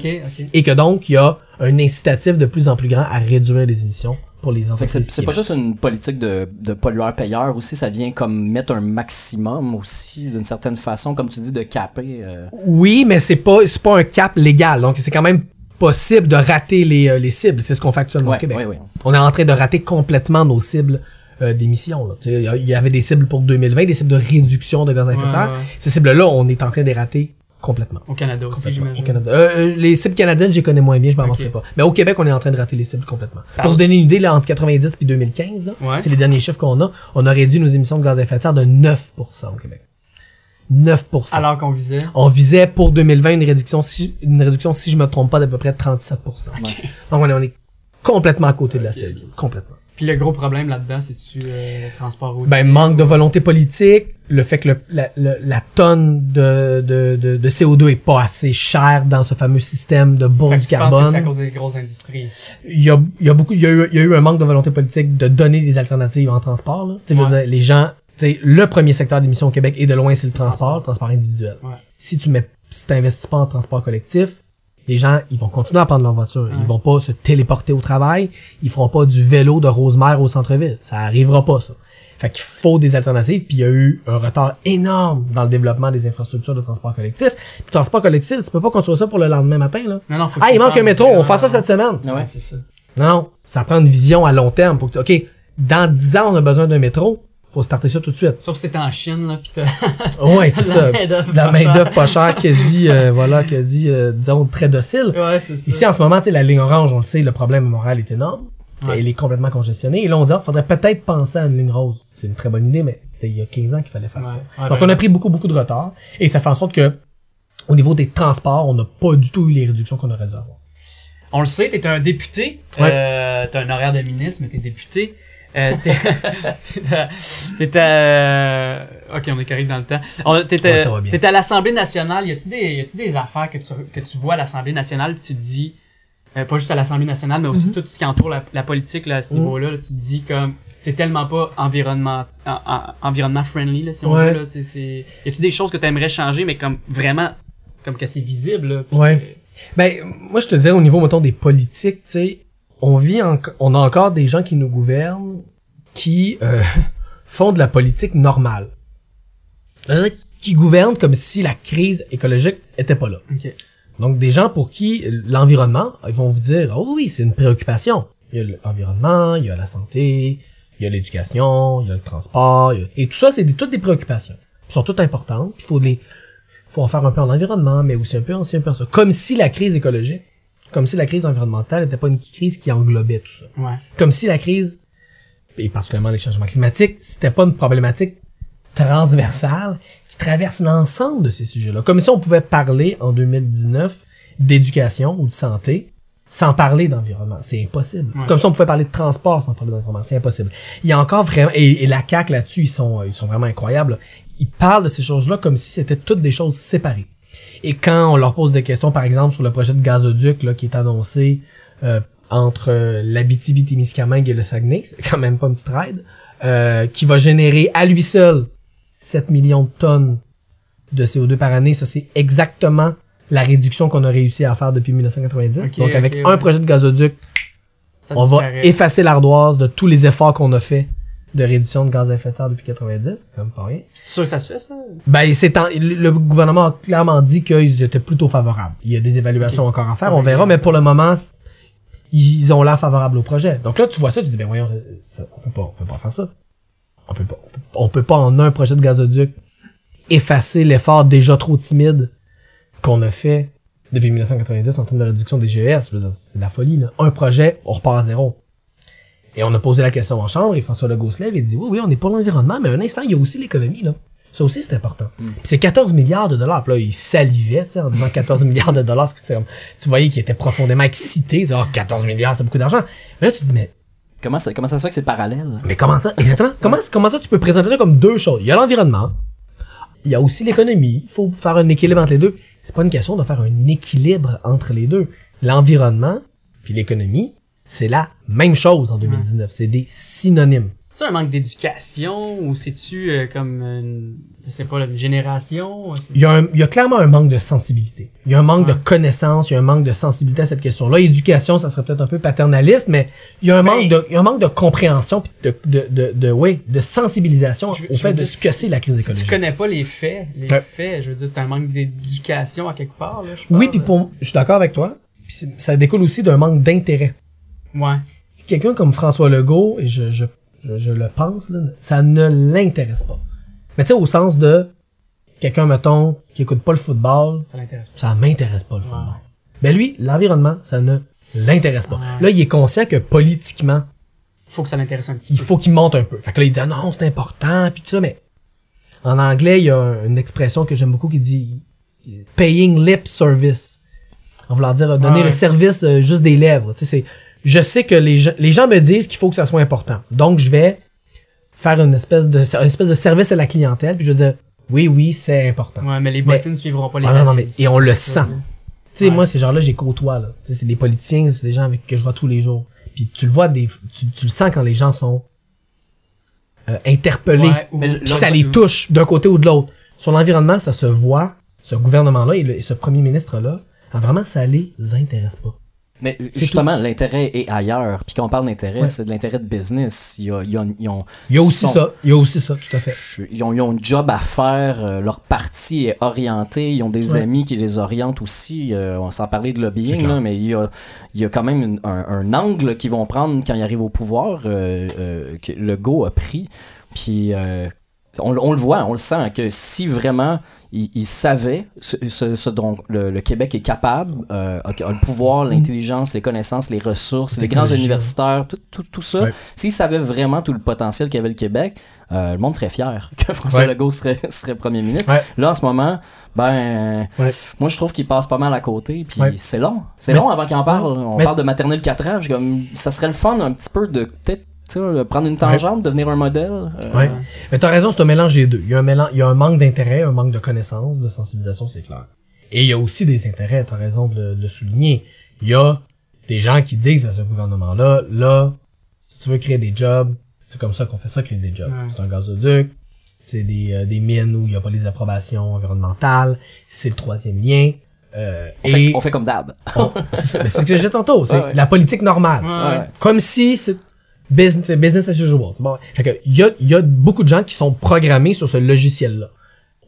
et que donc, il y a un incitatif de plus en plus grand à réduire les émissions pour les entreprises. c'est pas juste une politique de, de pollueur-payeur aussi, ça vient comme mettre un maximum aussi, d'une certaine façon, comme tu dis, de caper. euh, Oui, mais c'est pas, c'est pas un cap légal. Donc, c'est quand même possible de rater les, euh, les cibles. C'est ce qu'on fait actuellement Ouais, au Québec. ouais, ouais. On est en train de rater complètement nos cibles euh, d'émissions. là. Tu sais, Il y a- il y avait des cibles pour 2020, des cibles de réduction de gaz à effet de serre. Ouais, ouais. Ces cibles-là, on est en train de les rater complètement. Au Canada aussi, Complètement. j'imagine. Au Canada. Euh, euh, les cibles canadiennes, je les connais moins bien, je m'en Ok. avancerai pas. Mais au Québec, on est en train de rater les cibles complètement. Pour vous donner une idée, là, entre 90 et 2015, là, Ouais. c'est les derniers chiffres qu'on a, on a réduit nos émissions de gaz à effet de serre de 9% au Québec. 9%. Alors qu'on visait? on visait pour 2020 une réduction, si, une réduction, si je me trompe pas, d'à peu près 37%. Donc on est, on est complètement à côté de la cible. Complètement. Puis le gros problème là-dedans, c'est-tu euh, le transport routier? Ben, manque de volonté politique, le fait que le- la, le- la tonne de, de, de, de CO2 est pas assez chère dans ce fameux système de bourse du tu penses que carbone. c'est à cause des grosses industries? il y a, il y a beaucoup, il y a, eu, il y a eu un manque de volonté politique de donner des alternatives en transport. Là. Tu sais, je veux Ouais. dire, les gens, le premier secteur d'émissions au Québec et de loin c'est le transport, le transport individuel. Ouais. Si tu mets, si t'investis pas en transport collectif, les gens, ils vont continuer à prendre leur voiture. Ouais. Ils vont pas se téléporter au travail. Ils feront pas du vélo de Rosemère au centre-ville. Ça arrivera pas, ça. Fait qu'il faut des alternatives, puis il y a eu un retard énorme dans le développement des infrastructures de transport collectif. Puis le transport collectif, tu peux pas construire ça pour le lendemain matin, là. Non, non, faut que Ah, il manque un métro, on fait ça cette semaine. Ouais. Ouais, c'est ça. Non, non, ça prend une vision à long terme pour que, OK, dans 10 ans, on a besoin d'un métro. Faut starter ça tout de suite. Sauf si t'es en Chine, là, pis t'as... Ouais, c'est ça. main-d'œuvre La pas main chère. d'œuvre pas chère, quasi, euh, voilà, quasi, euh, disons, très docile. ouais, c'est ça. Ici, en ce moment, tu sais, la ligne orange, on le sait, le problème à Montréal est énorme. Ouais. Elle est complètement congestionnée. Et là, on dit, ah, faudrait peut-être penser à une ligne rose. C'est une très bonne idée, mais c'était il y a 15 ans qu'il fallait faire Ouais. ça. Ouais, Donc, ben, on a pris beaucoup, beaucoup de retard. Et ça fait en sorte que, au niveau des transports, on n'a pas du tout eu les réductions qu'on aurait dû avoir. On le sait, t'es un député. Ouais. Euh, t'as un horaire de ministre, mais t'es député. Euh, t'es, t'es à- t'es à, euh, ok, on est correct dans le temps. T'es, Ouais, à- l'Assemblée nationale. Y a-tu des, y a-tu des affaires que tu, que tu vois à l'Assemblée nationale pis tu te dis, euh, pas juste à l'Assemblée nationale, mais Mhm. aussi tout ce qui entoure la, la politique, là, à ce niveau-là, là, tu te dis comme, c'est tellement pas environnement, en- en- environnement friendly, là, si on Ouais. veut, là, tu c'est, y a-tu des choses que t'aimerais changer, mais comme vraiment, comme que c'est visible, là, Ouais. que- Ben, moi, je te dirais, au niveau, mettons, des politiques, tu sais, on vit en, on a encore des gens qui nous gouvernent qui euh, font de la politique normale. C'est-à-dire qui gouvernent comme si la crise écologique était pas là. Donc, des gens pour qui euh, l'environnement, ils vont vous dire, oh oui, c'est une préoccupation. Il y a l'environnement, il y a la santé, il y a l'éducation, il y a le transport, il y a- et tout ça, c'est des- toutes des préoccupations. Ils sont toutes importantes, il faut les, faut en faire un peu en environnement, mais aussi un peu en un peu en ça. Comme si la crise écologique, comme si la crise environnementale n'était pas une crise qui englobait tout ça. Ouais. Comme si la crise, et particulièrement les changements climatiques, c'était pas une problématique transversale qui traverse l'ensemble de ces sujets-là. Comme si on pouvait parler en 2019 d'éducation ou de santé sans parler d'environnement. C'est impossible. Ouais. Comme si on pouvait parler de transport sans parler d'environnement. C'est impossible. Il y a encore vraiment, et, et la CAQ là-dessus, ils sont, ils sont vraiment incroyables. Ils parlent de ces choses-là comme si c'était toutes des choses séparées. Et quand on leur pose des questions, par exemple, sur le projet de gazoduc là, qui est annoncé euh, entre euh, l'Abitibi-Témiscamingue et le Saguenay, c'est quand même pas une petite ride, euh, qui va générer à lui seul 7 millions de tonnes de CO2 par année. Ça, c'est exactement la réduction qu'on a réussi à faire depuis 1990. Ok, Donc, avec un ouais. projet de gazoduc, Ça on va effacer l'ardoise de tous les efforts qu'on a fait de réduction de gaz à effet de serre depuis 90. C'est quand même pas rien. C'est sûr que ça se fait, ça? Ben, c'est en- le gouvernement a clairement dit qu'ils étaient plutôt favorables. Il y a des évaluations encore à faire, on verra, mais pour le moment, ils ont l'air favorables au projet. Donc là, tu vois ça, tu dis, ben voyons, ça, on peut pas, on peut pas faire ça. On peut pas, on peut, pas en un projet de gazoduc effacer l'effort déjà trop timide qu'on a fait depuis 1990 en termes de réduction des GES. C'est de la folie, là. Un projet, on repart à zéro. Et on a posé la question en chambre et François Legault se lève et dit, oui, oui, on est pour l'environnement, mais un instant, il y a aussi l'économie, là. Ça aussi, c'est important. Puis c'est 14 milliards de dollars. Puis là, il salivait, tu sais, en disant 14 milliards de dollars. C'est comme, tu voyais qu'il était profondément excité. Oh, 14 milliards, c'est beaucoup d'argent. Mais là, tu te dis, mais, Comment ça, comment ça se fait que c'est parallèle? mais comment ça, exactement, comment, comment ça tu peux présenter ça comme deux choses? Il y a l'environnement. Il y a aussi l'économie. Il faut faire un équilibre entre les deux. C'est pas une question de faire un équilibre entre les deux. L'environnement puis l'économie, c'est la même chose en 2019. C'est des synonymes. C'est un manque d'éducation ou c'est-tu euh, comme une, je sais pas, une génération? Il y, a un- il y a clairement un manque de sensibilité. Il y a un manque Ouais. de connaissance, il y a un manque de sensibilité à cette question-là. Éducation, ça serait peut-être un peu paternaliste, mais il y a un Ben- manque de, il y a un manque de compréhension puis de, de, de, de, oui, de sensibilisation Je au je fait de dire, ce que c'est la crise Si écologique. tu connais pas les faits, les Ouais. faits, je veux dire, c'est un manque d'éducation à quelque part, là, je Oui, puis pour, je suis d'accord avec toi. C'est- ça découle aussi d'un manque d'intérêt. Ouais. Quelqu'un comme François Legault, et je, je, je, je le pense, là, ça ne l'intéresse pas. Mais tu sais, au sens de quelqu'un, mettons, qui écoute pas le football, Ça l'intéresse pas. ça m'intéresse pas le football. Ouais. Mais lui, l'environnement, ça ne l'intéresse pas. Ouais. Là, il est conscient que politiquement, Faut que ça l'intéresse un petit il peu. faut qu'il monte un peu. Fait que là, il dit, ah non, c'est important, puis tout ça, mais en anglais, il y a un- une expression que j'aime beaucoup qui dit paying lip service. En voulant dire donner Ouais. le service euh, juste des lèvres. Tu sais, c'est, je sais que les gens, les gens me disent qu'il faut que ça soit important. Donc, je vais faire une espèce de, une espèce de service à la clientèle, puis je vais dire, oui, oui, c'est important. Ouais, mais les Mais- bottines suivront pas les Ah non, non, mais- et on le sent. Tu sais, Ouais. moi, ces gens-là, j'ai côtoie, là. Tu sais, c'est des politiciens, c'est des gens avec que je vois tous les jours. Puis tu le vois, des, tu, tu le sens quand les gens sont euh, interpellés. Ouais, ou- Puis que ça les touche d'un côté ou de l'autre. Sur l'environnement, ça se voit, ce gouvernement-là et, le- et ce premier ministre-là, vraiment, ça les intéresse pas. Mais justement, l'intérêt est ailleurs. Puis quand on parle d'intérêt, Ouais. c'est de l'intérêt de business. Il y a, il y a- ils ont, Il y a aussi sont- ça. Il y a aussi ça, tout à fait. Ils ont, ils ont un job à faire, euh, leur parti est orienté, ils ont des Ouais. amis qui les orientent aussi. euh, on s'en parlait de lobbying, là, mais il y a, il y a quand même une- un, un angle qu'ils vont prendre quand ils arrivent au pouvoir euh, euh, que le go a pris. Puis euh, on, on le voit, on le sent que si vraiment ils il savaient ce, ce- ce dont le, le Québec est capable, euh, a, a le pouvoir, l'intelligence, les connaissances, les ressources, les grands universitaires, tout, tout, tout ça, Ouais. s'ils savaient vraiment tout le potentiel qu'avait le Québec, euh, le monde serait fier que François Ouais. Legault serait, serait premier ministre. Ouais. Là, en ce moment, ben, Ouais. moi, je trouve qu'il passe pas mal à côté. Puis c'est long. C'est long avant qu'il en parle. On Mais- parle de maternelle 4 ans. Comme, ça serait le fun un petit peu de peut-être sais, prendre une tangente, devenir un modèle. euh, Ouais. Mais t'as raison, c'est un mélange des deux. Il y a un mélange, il y a un manque d'intérêt, un manque de connaissances, de sensibilisation, c'est clair. Et il y a aussi des intérêts, t'as raison de le, de le souligner. Il y a des gens qui disent à ce gouvernement-là, là, si tu veux créer des jobs, c'est comme ça qu'on fait ça, créer des jobs. Ouais. C'est un gazoduc, c'est des, euh, des mines où il n'y a pas les approbations environnementales, c'est le troisième lien. Euh, On, et fait, on fait comme d'hab. c'est ce que j'ai dit tantôt, c'est Ouais, ouais. la politique normale. Ouais. Ouais. Comme si c'est business, business as usual. Bon. Fait que, il y a, y a beaucoup de gens qui sont programmés sur ce logiciel-là.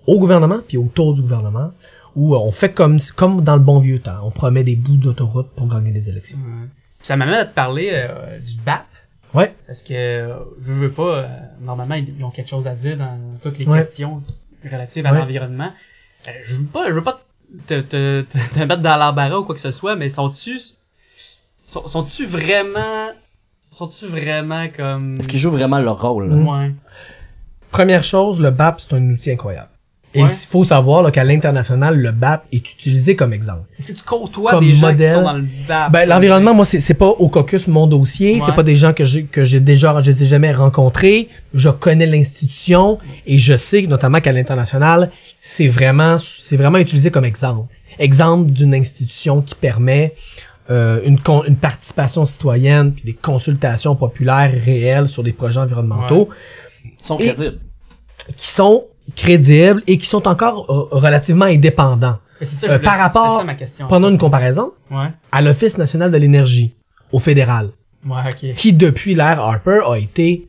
Au gouvernement, puis autour du gouvernement, où on fait comme, comme dans le bon vieux temps. On promet des bouts d'autoroute pour gagner des élections. Ça m'amène à te parler euh, du BAP. Ouais. Parce que, euh, je veux pas, euh, normalement, ils ont quelque chose à dire dans toutes les Ouais. questions relatives à Ouais. l'environnement. Euh, je veux pas, je veux pas te, te, te, te mettre dans l'embarras ou quoi que ce soit, mais sont-tu, sont, sont-tu vraiment, sont-tu vraiment comme... Est-ce qu'ils jouent vraiment leur rôle? là? Ouais. Première chose, le BAP, c'est un outil incroyable. Et il Ouais. faut savoir là, qu'à l'international, le BAP est utilisé comme exemple. Est-ce que tu côtoies Comme des gens modèle. qui sont dans le BAP? Ben, l'environnement, moi, c'est, c'est pas au caucus mon dossier. Ouais. C'est pas des gens que j'ai, que j'ai déjà, je les ai jamais rencontrés. Je connais l'institution et je sais, notamment qu'à l'international, c'est vraiment, c'est vraiment utilisé comme exemple. Exemple d'une institution qui permet euh, une, con- une participation citoyenne puis des consultations populaires réelles sur des projets environnementaux Ils sont Et- crédibles. qui sont crédibles et qui sont encore euh, relativement indépendants. Mais c'est ça, Euh, je voulais- par c'est rapport- ça ma question. Prenons une comparaison Ouais. à l'Office national de l'énergie, au fédéral. Ouais, ok. qui depuis l'ère Harper a été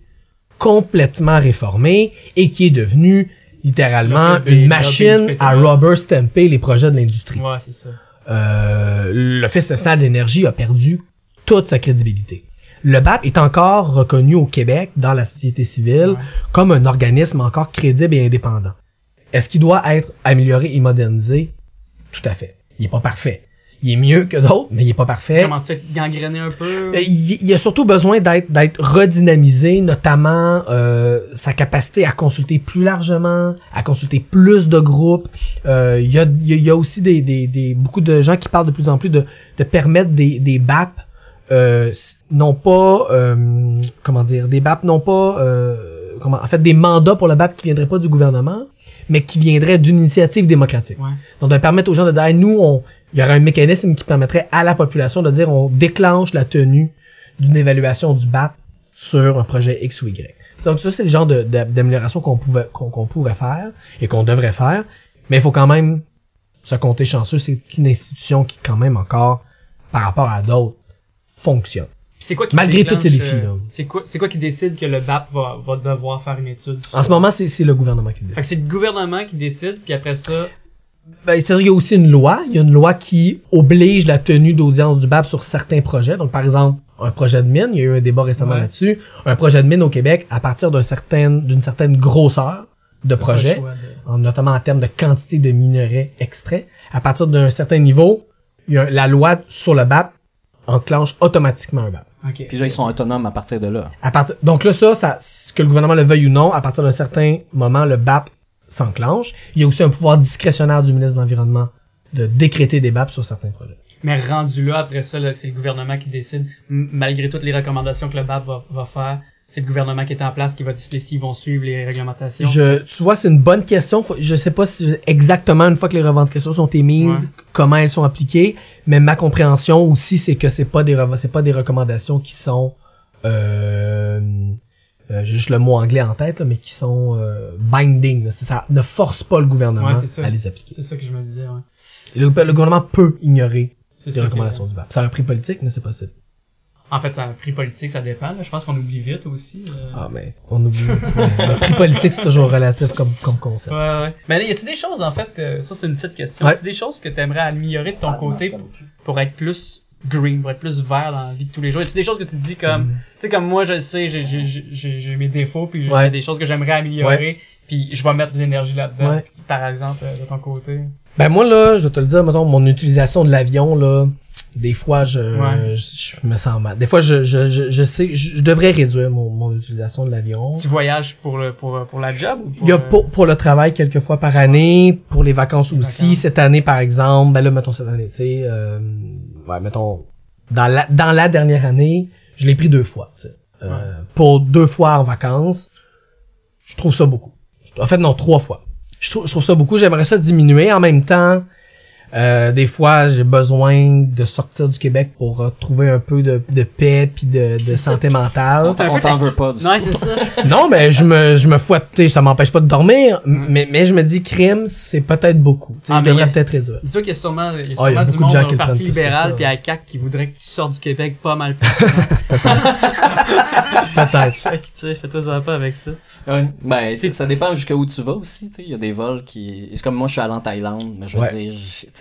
complètement réformé et qui est devenu littéralement une machine à rubber stamper les projets de l'industrie. Ouais, c'est ça. Euh, L'Office national de l'énergie a perdu toute sa crédibilité. Le BAP est encore reconnu au Québec dans la société civile Ouais. comme un organisme encore crédible et indépendant. Est-ce qu'il doit être amélioré et modernisé? Tout à fait. Il est pas parfait. Il est mieux que d'autres, mais il est pas parfait. Commence à être gangréné un peu? Euh, Il, il a surtout besoin d'être d'être redynamisé, notamment euh, sa capacité à consulter plus largement, à consulter plus de groupes. Euh, il, y a, il y a- aussi des, des, des beaucoup de gens qui parlent de plus en plus de, de permettre des, des BAP, euh, non pas euh, comment dire, des BAP non pas euh, comment en fait des mandats pour le BAP qui viendraient pas du gouvernement, mais qui viendraient d'une initiative démocratique. Ouais. Donc, de permettre aux gens de dire, Hey, nous, on, il y aurait un mécanisme qui permettrait à la population de dire, on déclenche la tenue d'une évaluation du BAP sur un projet X ou Y. Donc, ça, c'est le genre de- de- d'amélioration qu'on pouvait, qu'on pourrait faire et qu'on devrait faire. Mais il faut quand même se compter chanceux. C'est une institution qui, quand même, encore, par rapport à d'autres, fonctionne. C'est quoi qui Malgré tous ces déclenche, défis, euh, là. C'est quoi, c'est quoi qui décide que le BAP va, va devoir faire une étude? sur- En ce moment, c'est c'est le gouvernement qui décide. c'est le gouvernement qui décide, puis après ça, Ben, c'est-à-dire, il y a aussi une loi. Il y a une loi qui oblige la tenue d'audience du BAP sur certains projets. Donc, par exemple, un projet de mine, il y a eu un débat récemment Ouais. là-dessus. Un projet de mine au Québec, à partir d'un certain, d'une certaine grosseur de projet, de- en- notamment en termes de quantité de minerais extraits, à partir d'un certain niveau, il y a, la loi sur le BAP enclenche automatiquement un BAP. Ok. Puis là, ils sont autonomes à partir de là. À partir, donc là, ça, ça, que le gouvernement le veuille ou non, à partir d'un certain moment, le BAP s'enclenche. Il y a aussi un pouvoir discrétionnaire du ministre de l'Environnement de décréter des BAP sur certains projets. Mais rendu là, après ça, c'est le gouvernement qui décide. Malgré toutes les recommandations que le BAP va, va faire, c'est le gouvernement qui est en place qui va décider s'ils vont suivre les réglementations. Je, tu vois, c'est une bonne question. Je sais pas si exactement une fois que les revendications sont émises, Ouais. comment elles sont appliquées, mais ma compréhension aussi, c'est que c'est pas des c'est pas des recommandations qui sont euh, j'ai juste le mot anglais en tête, là, mais qui sont euh, binding. là. Ça ne force pas le gouvernement Ouais, c'est ça. à les appliquer. C'est ça que je me disais, ouais. Le, le gouvernement peut ignorer les que- recommandations du BAP. Ça a un prix politique, mais c'est possible. En fait, ça a un prix politique, ça dépend. là. Je pense qu'on oublie vite aussi. euh. Ah, mais on oublie. le prix politique, c'est toujours relatif comme, comme concept. Ouais, ouais. Mais là, y a-tu des choses, en fait, euh, ça c'est une petite question. Ouais. Y a-tu des choses que t'aimerais améliorer de ton côté pour être plus green, pour être plus vert dans la vie de tous les jours? Y a-tu des choses que tu dis comme, tu sais, comme moi, je le sais, j'ai, j'ai, j'ai, j'ai mes défauts, puis y Ouais. a des choses que j'aimerais améliorer, puis je vais mettre de l'énergie là-dedans. Ouais. Par exemple, euh, de ton côté. Ben moi là, je vais te le dire, mettons, mon utilisation de l'avion là, des fois je, Ouais. je, je me sens mal. Des fois je, je, je, je sais, je, je devrais réduire mon, mon utilisation de l'avion. Tu voyages pour le, pour, pour la job ou pour, Il y a pour, pour le travail quelques fois par année, pour les vacances Les aussi. vacances. Cette année par exemple, ben là mettons cette année, tu sais, euh, ouais mettons dans la dans la dernière année, je l'ai pris deux fois. tu sais. Euh, Pour deux fois en vacances, je trouve ça beaucoup. En fait non trois fois. Je trouve, je trouve ça beaucoup. J'aimerais ça diminuer. En même temps, euh, des fois j'ai besoin de sortir du Québec pour euh, trouver un peu de, de paix puis de, de C'est ça. santé mentale. C'est un On peu t'en veut pas du Non, tout. c'est ça. Non, mais je me, je me fouette, tu sais, ça m'empêche pas de dormir, mais, mais je me dis, crime, c'est peut-être beaucoup. Tu sais, Ah, je devrais y a- peut-être réduire. Dis-toi qu'il y a sûrement, il y a Ah, y a du monde gens le Parti libéral puis à CAQ qui voudrait que tu sortes du Québec pas mal plus. Peut-être. Fait que, tu sais, fais-toi ça pas avec ça. Ouais. Ben, C'est- ça, ça dépend jusqu'à où tu vas aussi, tu sais. Il y a des vols qui. C'est comme moi, je suis allé en Thaïlande, mais je veux Ouais. dire,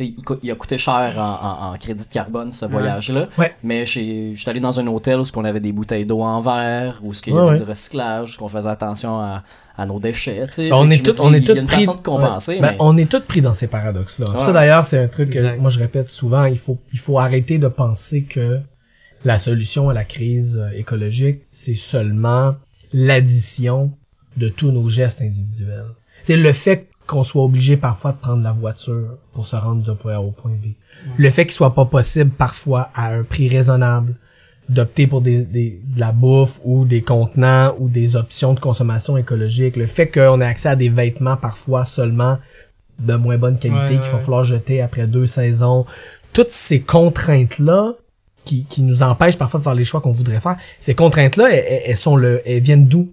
il, a coûté cher en, en- en crédit de carbone, ce Ouais. voyage-là. Ouais. Mais j'ai- j'étais allé dans un hôtel où on avait des bouteilles d'eau en verre, où il y avait ouais. du recyclage, qu'on faisait attention à, à nos déchets. Ben, on est je tous, dis, on est une pris. façon de compenser, ouais. Ben, mais. on est tous pris dans ces paradoxes-là. Ça d'ailleurs, c'est un truc Exact. que moi je répète souvent. Il faut, il faut arrêter de penser que la solution à la crise euh, écologique, c'est seulement l'addition de tous nos gestes individuels. C'est le fait qu'on soit obligé parfois de prendre la voiture pour se rendre d'un point A au point B. Le fait qu'il soit pas possible parfois à un prix raisonnable d'opter pour des, des, de la bouffe ou des contenants ou des options de consommation écologique. Le fait qu'on ait accès à des vêtements parfois seulement de moins bonne qualité Ouais, qu'il ouais. va falloir jeter après deux saisons. Toutes ces contraintes-là qui, qui nous empêchent parfois de faire les choix qu'on voudrait faire, ces contraintes-là, elles- elles sont le, elles viennent d'où?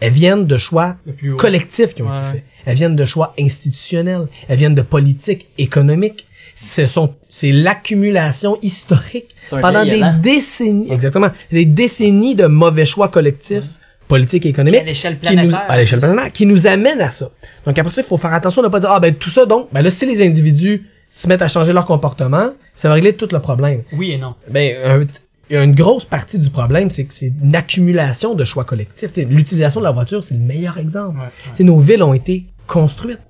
Elles viennent de choix collectifs qui ont Ouais. été faits. Elles viennent de choix institutionnels. Elles viennent de politiques économiques. Ce sont, c'est l'accumulation historique pendant des décennies, exactement, des décennies de mauvais choix collectifs, politiques et Puis à économiques, l'échelle qui nous, planétaire. à l'échelle planétaire, qui nous amènent à ça. Donc après ça, il faut faire attention de ne pas dire, ah ben tout ça donc, ben là, si les individus se mettent à changer leur comportement, ça va régler tout le problème. Oui et non. Ben, un- il y a une grosse partie du problème, c'est que c'est une accumulation de choix collectifs. L'utilisation de la voiture, c'est le meilleur exemple. Ouais, ouais. Nos villes ont été construites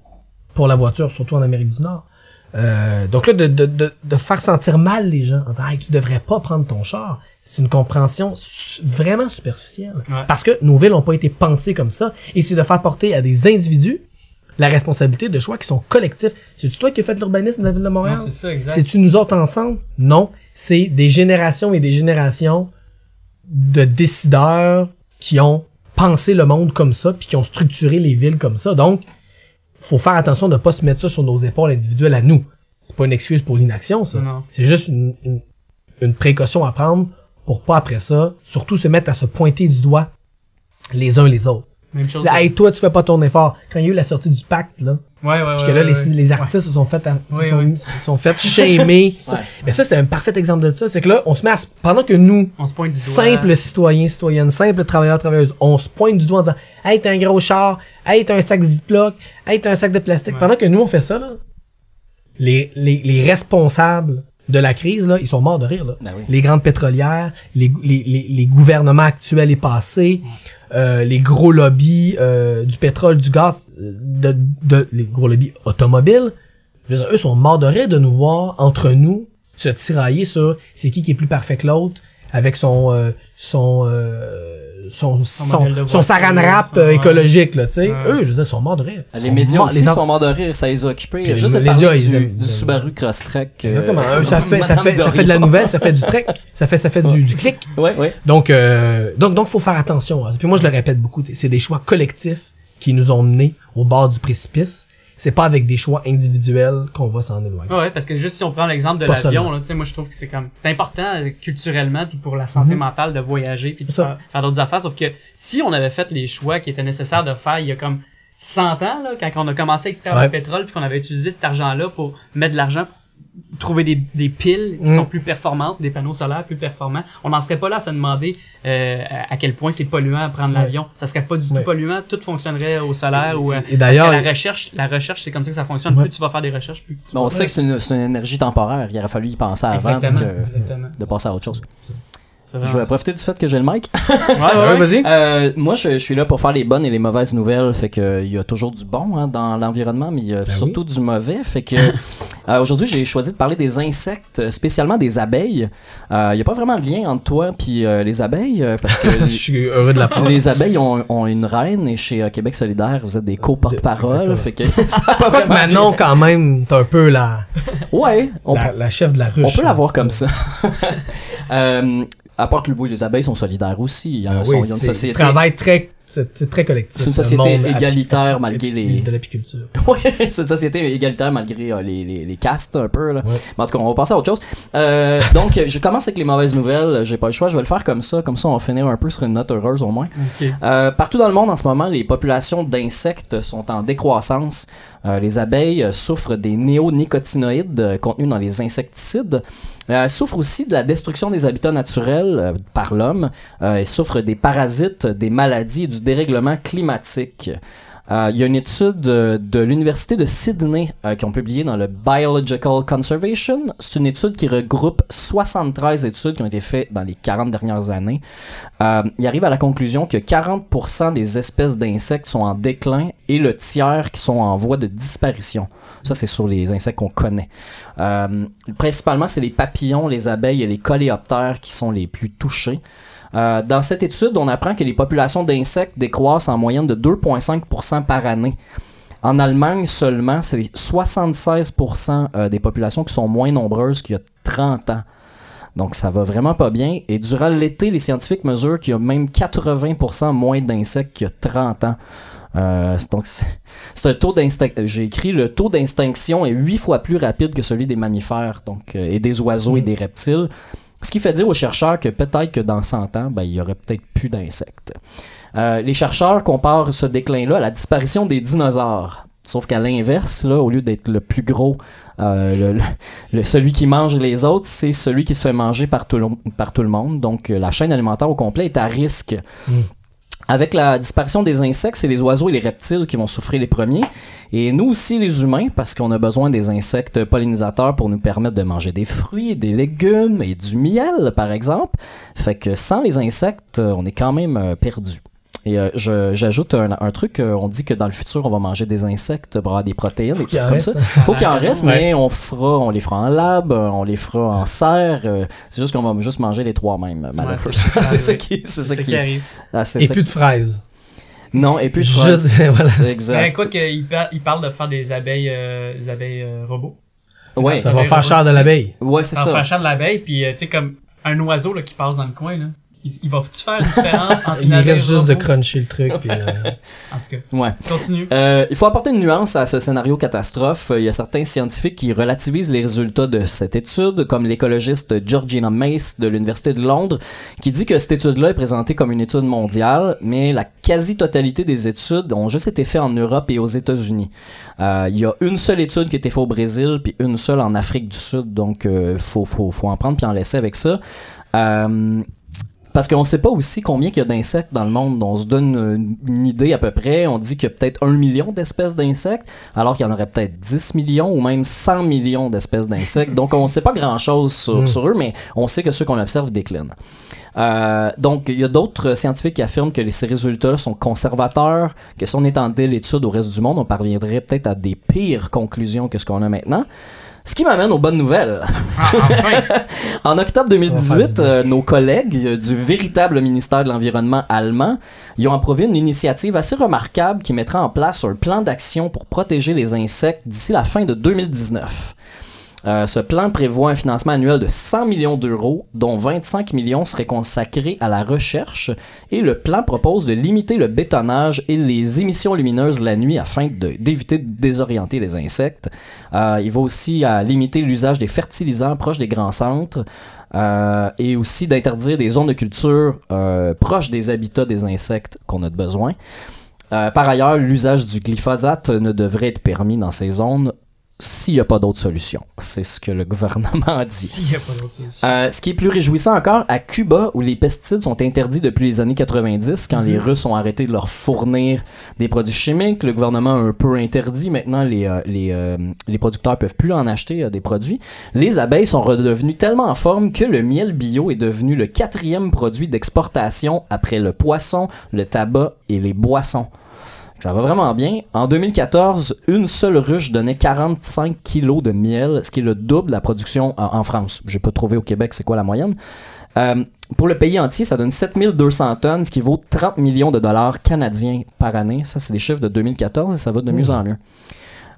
pour la voiture, surtout en Amérique du Nord. Euh, donc là, de, de, de, de faire sentir mal les gens en disant hey, tu devrais pas prendre ton char, c'est une compréhension su- vraiment superficielle. Ouais. Parce que nos villes n'ont pas été pensées comme ça, et c'est de faire porter à des individus la responsabilité de choix qui sont collectifs. C'est-tu toi qui as fait l'urbanisme de la ville de Montréal? C'est ça, exact. C'est-tu nous autres ensemble? Non. C'est des générations et des générations de décideurs qui ont pensé le monde comme ça, puis qui ont structuré les villes comme ça. Donc, faut faire attention de pas se mettre ça sur nos épaules individuelles à nous. C'est pas une excuse pour l'inaction, ça. Non. C'est juste une, une, une précaution à prendre pour pas après ça, surtout se mettre à se pointer du doigt les uns les autres. Même chose. Là, hey, toi, tu fais pas ton effort. Quand il y a eu la sortie du pacte, là, ouais, ouais, ouais. puis que là, ouais, les, ouais. les artistes se sont fait, à- se sont, se sont fait shamer. Ouais. Mais ça, c'est un parfait exemple de ça. C'est que là, on se met à, pendant que nous, On se pointe du doigt. simples citoyens, citoyennes, simples travailleurs, travailleuses, on se pointe du doigt en disant, hey, t'as un gros char, hey, t'as un sac Ziploc, hey, t'as un sac de plastique. Ouais. Pendant que nous, on fait ça, là, les, les, les responsables de la crise, là, ils sont morts de rire, là. Ben oui. Les grandes pétrolières, les, les, les, les gouvernements actuels et passés, euh, les gros lobbies euh, du pétrole, du gaz, euh, de, de, les gros lobbies automobiles, eux sont morts de de nous voir entre nous se tirailler sur c'est qui qui est plus parfait que l'autre avec son euh, son euh, son son, de son voiture, saran wrap euh, écologique là tu sais Ouais. eux je veux dire ils sont morts de rire Ils Les sont médias morts- aussi sont morts de rire, ça les a occupés. Puis Juste de les parler médias, ils du, aiment- du Subaru Crosstrek. Exactement. Ça fait ça fait ça fait de la nouvelle ça fait du trek ça fait ça fait du, du clic Ouais, ouais. donc euh, donc donc faut faire attention hein. puis moi je le répète beaucoup tu sais, c'est des choix collectifs qui nous ont menés au bord du précipice c'est pas avec des choix individuels qu'on va s'en éloigner Ouais, parce que juste si on prend l'exemple de l'avion, là, tu sais, moi je trouve que c'est comme c'est important euh, culturellement puis pour la santé Mhm. mentale de voyager puis de faire, faire d'autres affaires. Sauf que si on avait fait les choix qui étaient nécessaires de faire il y a comme 100 ans, là, quand on a commencé à extraire Ouais. le pétrole puis qu'on avait utilisé cet argent-là pour mettre de l'argent pour trouver des, des piles qui sont plus performantes, des panneaux solaires plus performants, on n'en serait pas là à se demander euh, à quel point c'est polluant à prendre Ouais. l'avion. Ça serait pas du tout Ouais. polluant, tout fonctionnerait au solaire ou euh, et d'ailleurs parce que la recherche, la recherche c'est comme ça que ça fonctionne. Ouais. Plus tu vas faire des recherches, plus tu Mais on vas- sait que c'est une, c'est une énergie temporaire. Il aurait fallu y penser avant puis Exactement. que- Exactement. de passer à autre chose. Je vais profiter du fait que j'ai le mic. Ouais, ouais, Ouais, ouais. vas-y Euh, moi, je, je suis là pour faire les bonnes et les mauvaises nouvelles. Fait que euh, il y a toujours du bon hein, dans l'environnement, mais il y a Ben surtout du mauvais. Fait que euh, aujourd'hui, j'ai choisi de parler des insectes, spécialement des abeilles. Euh, Il y a pas vraiment de lien entre toi puis euh, les abeilles, euh, parce que je suis heureux de la prendre les abeilles ont, ont une reine et chez euh, Québec solidaire, vous êtes des co-porte-parole. Fait que ça pas de Manon quand même t'es un peu la. Ouais, on la, la chef de la ruche On peut l'avoir petit comme peu. Ça. euh, apporte le bout, les abeilles sont solidaires aussi. Ils Ah sont- oui, ils ont une c'est société. travail très c'est très collectif C'est une société égalitaire malgré les- de l'apiculture Oui, c'est une société égalitaire malgré euh, les, les, les castes un peu. Là. Ouais. Mais en tout cas, on va passer à autre chose. Euh, donc, je commence avec les mauvaises nouvelles. J'ai pas le choix, je vais le faire comme ça. Comme ça, on va finir un peu sur une note heureuse au moins. Euh, partout dans le monde en ce moment, les populations d'insectes sont en décroissance. Euh, les abeilles euh, souffrent des néonicotinoïdes euh, contenus dans les insecticides. Souffrent aussi de la destruction des habitats naturels par l'homme. Elles souffrent des parasites, des maladies et du dérèglement climatique. Euh, Il y a une étude euh, de l'Université de Sydney euh, qui ont publié dans le Biological Conservation. C'est une étude qui regroupe 73 études qui ont été faites dans les 40 dernières années. Il arrive à la conclusion que 40% des espèces d'insectes sont en déclin et le tiers qui sont en voie de disparition. Ça, c'est sur les insectes qu'on connaît. Principalement, c'est les papillons, les abeilles et les coléoptères qui sont les plus touchés. Euh, dans cette étude, on apprend que les populations d'insectes décroissent en moyenne de 2,5% par année. En Allemagne seulement, c'est 76% euh, des populations qui sont moins nombreuses qu'il y a 30 ans. Donc ça va vraiment pas bien. Et durant l'été, les scientifiques mesurent qu'il y a même 80% moins d'insectes qu'il y a 30 ans. Euh, donc c'est un taux d'instinction. J'ai écrit le taux d'extinction est 8 fois plus rapide que celui des mammifères donc, et des oiseaux et des reptiles. Ce qui fait dire aux chercheurs que peut-être que dans 100 ans, ben, il y aurait peut-être plus d'insectes. Euh, les chercheurs comparent ce déclin-là à la disparition des dinosaures. Sauf qu'à l'inverse, au lieu d'être le plus gros, euh, celui qui mange les autres, c'est celui qui se fait manger par tout le, par tout le monde. Donc euh, la chaîne alimentaire au complet est à risque. Mm. Avec la disparition des insectes, c'est les oiseaux et les reptiles qui vont souffrir les premiers. Et nous aussi, les humains, parce qu'on a besoin des insectes pollinisateurs pour nous permettre de manger des fruits, des légumes et du miel, par exemple. Fait que sans les insectes, on est quand même euh, perdu. Et euh, je- j'ajoute un, un truc, euh, on dit que dans le futur, on va manger des insectes pour avoir des protéines, trucs en comme reste, ça. Faut qu'il en reste, mais on fera, on les fera en lab, euh, on les fera en serre. euh, c'est juste qu'on va juste manger les trois mêmes, malheureusement. c'est ça. c'est ça qui, c'est ça ça qui, arrive. ah, Et ça plus qui- de fraises. Non, et puis de Juste- fraises. voilà. Exact. quoi qu'il par- il parle de faire des abeilles, euh, des abeilles euh, robots. Ouais, Ça va faire cher de l'abeille. ouais, c'est En ça. fâchant de l'abeille, puis euh, tu sais, comme un oiseau là, qui passe dans le coin, là, il, il va-tu faire une différence entre Il reste juste de cruncher le truc. puis, euh, En tout cas, Ouais. continue. Euh, il faut apporter une nuance à ce scénario catastrophe. Il y a certains scientifiques qui relativisent les résultats de cette étude, comme l'écologiste Georgina Mace de l'Université de Londres, qui dit que cette étude-là est présentée comme une étude mondiale, mais la quasi-totalité des études ont juste été faites en Europe et aux États-Unis. Euh, il y a une seule étude qui a été faite au Brésil, puis une seule en Afrique du Sud, donc euh, faut, faut, faut en prendre puis en laisser avec ça. Euh, parce qu'on sait pas aussi combien il y a d'insectes dans le monde. On se donne une, idée à peu près. On dit qu'il y a peut-être un million d'espèces d'insectes, alors qu'il y en aurait peut-être 10 millions ou même 100 millions d'espèces d'insectes. Donc on sait pas grand-chose sur, Mm. sur eux, mais on sait que ceux qu'on observe déclinent. Euh, donc, il y a d'autres scientifiques qui affirment que ces résultats sont conservateurs, que si on étendait l'étude au reste du monde, on parviendrait peut-être à des pires conclusions que ce qu'on a maintenant. Ce qui m'amène aux bonnes nouvelles. Ah, enfin! En octobre Ça va faire 2018, du bien. euh, nos collègues euh, du véritable ministère de l'Environnement allemand, ils ont approuvé une initiative assez remarquable qui mettra en place un plan d'action pour protéger les insectes d'ici la fin de 2019. Euh, ce plan prévoit un financement annuel de 100 millions d'euros, dont 25 millions seraient consacrés à la recherche, et le plan propose de limiter le bétonnage et les émissions lumineuses la nuit afin d'éviter de désorienter les insectes. Euh, il va aussi à limiter l'usage des fertilisants proches des grands centres. euh, et aussi d'interdire des zones de culture euh, proches des habitats des insectes qu'on a de besoin. Euh, par ailleurs, l'usage du glyphosate ne devrait être permis dans ces zones s'il n'y a pas d'autre solution. C'est ce que le gouvernement a dit. S'il n'y a pas d'autre solution. Euh, ce qui est plus réjouissant encore, à Cuba, où les pesticides sont interdits depuis les années 90, quand les Russes ont arrêté de leur fournir des produits chimiques, le gouvernement a un peu interdit. Maintenant, les, euh, les, euh, les producteurs peuvent plus en acheter des produits. Les abeilles sont redevenues tellement en forme que le miel bio est devenu le quatrième produit d'exportation après le poisson, le tabac et les boissons. Ça va vraiment bien. En 2014, une seule ruche donnait 45 kilos de miel, ce qui est le double de la production en, en France. J'ai pas trouvé au Québec c'est quoi la moyenne? Euh, pour le pays entier, ça donne 7200 tonnes, ce qui vaut 30 millions de dollars canadiens par année. Ça, c'est des chiffres de 2014 et ça va de mieux en mieux.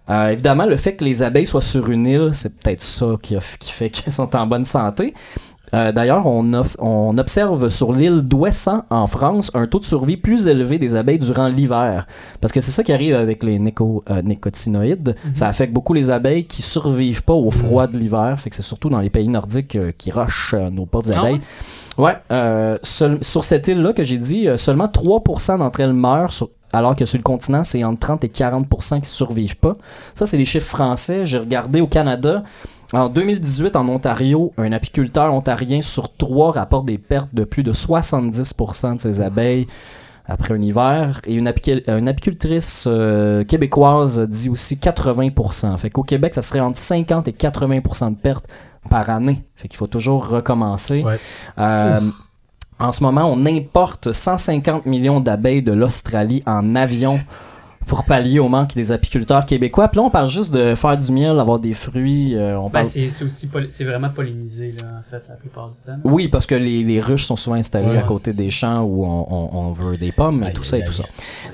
Euh, évidemment, le fait que les abeilles soient sur une île, c'est peut-être ça qui fait qu'elles sont en bonne santé. Euh, D'ailleurs, on, observe sur l'île d'Ouessant, en France, un taux de survie plus élevé des abeilles durant l'hiver. Parce que c'est ça qui arrive avec les néco- euh, nicotinoïdes. Ça affecte beaucoup les abeilles qui survivent pas au froid de l'hiver. Fait que c'est surtout dans les pays nordiques euh, qui rushent nos pauvres Ah abeilles. Ouais, seul- sur cette île-là que j'ai dit, seulement 3% d'entre elles meurent, sur- alors que sur le continent, c'est entre 30 et 40% qui survivent pas. Ça, c'est les chiffres français. J'ai regardé au Canada. En 2018, en Ontario, un apiculteur ontarien sur trois rapporte des pertes de plus de 70% de ses abeilles après un hiver. Et une, une apicultrice euh, québécoise dit aussi 80%. Fait qu'au Québec, ça serait entre 50 et 80% de pertes par année. Fait qu'il faut toujours recommencer. Ouais. Euh, en ce moment, on importe 150 millions d'abeilles de l'Australie en avion pour pallier au manque des apiculteurs québécois. Puis là, on parle juste de faire du miel, avoir des fruits. euh, on Ben, parle... c'est c'est aussi poly- c'est vraiment pollinisé, là, en fait, la plupart du temps. Oui, parce que les, les ruches sont souvent installées Ouais. à côté des champs où on, on- on veut des pommes et tout ça et tout ça.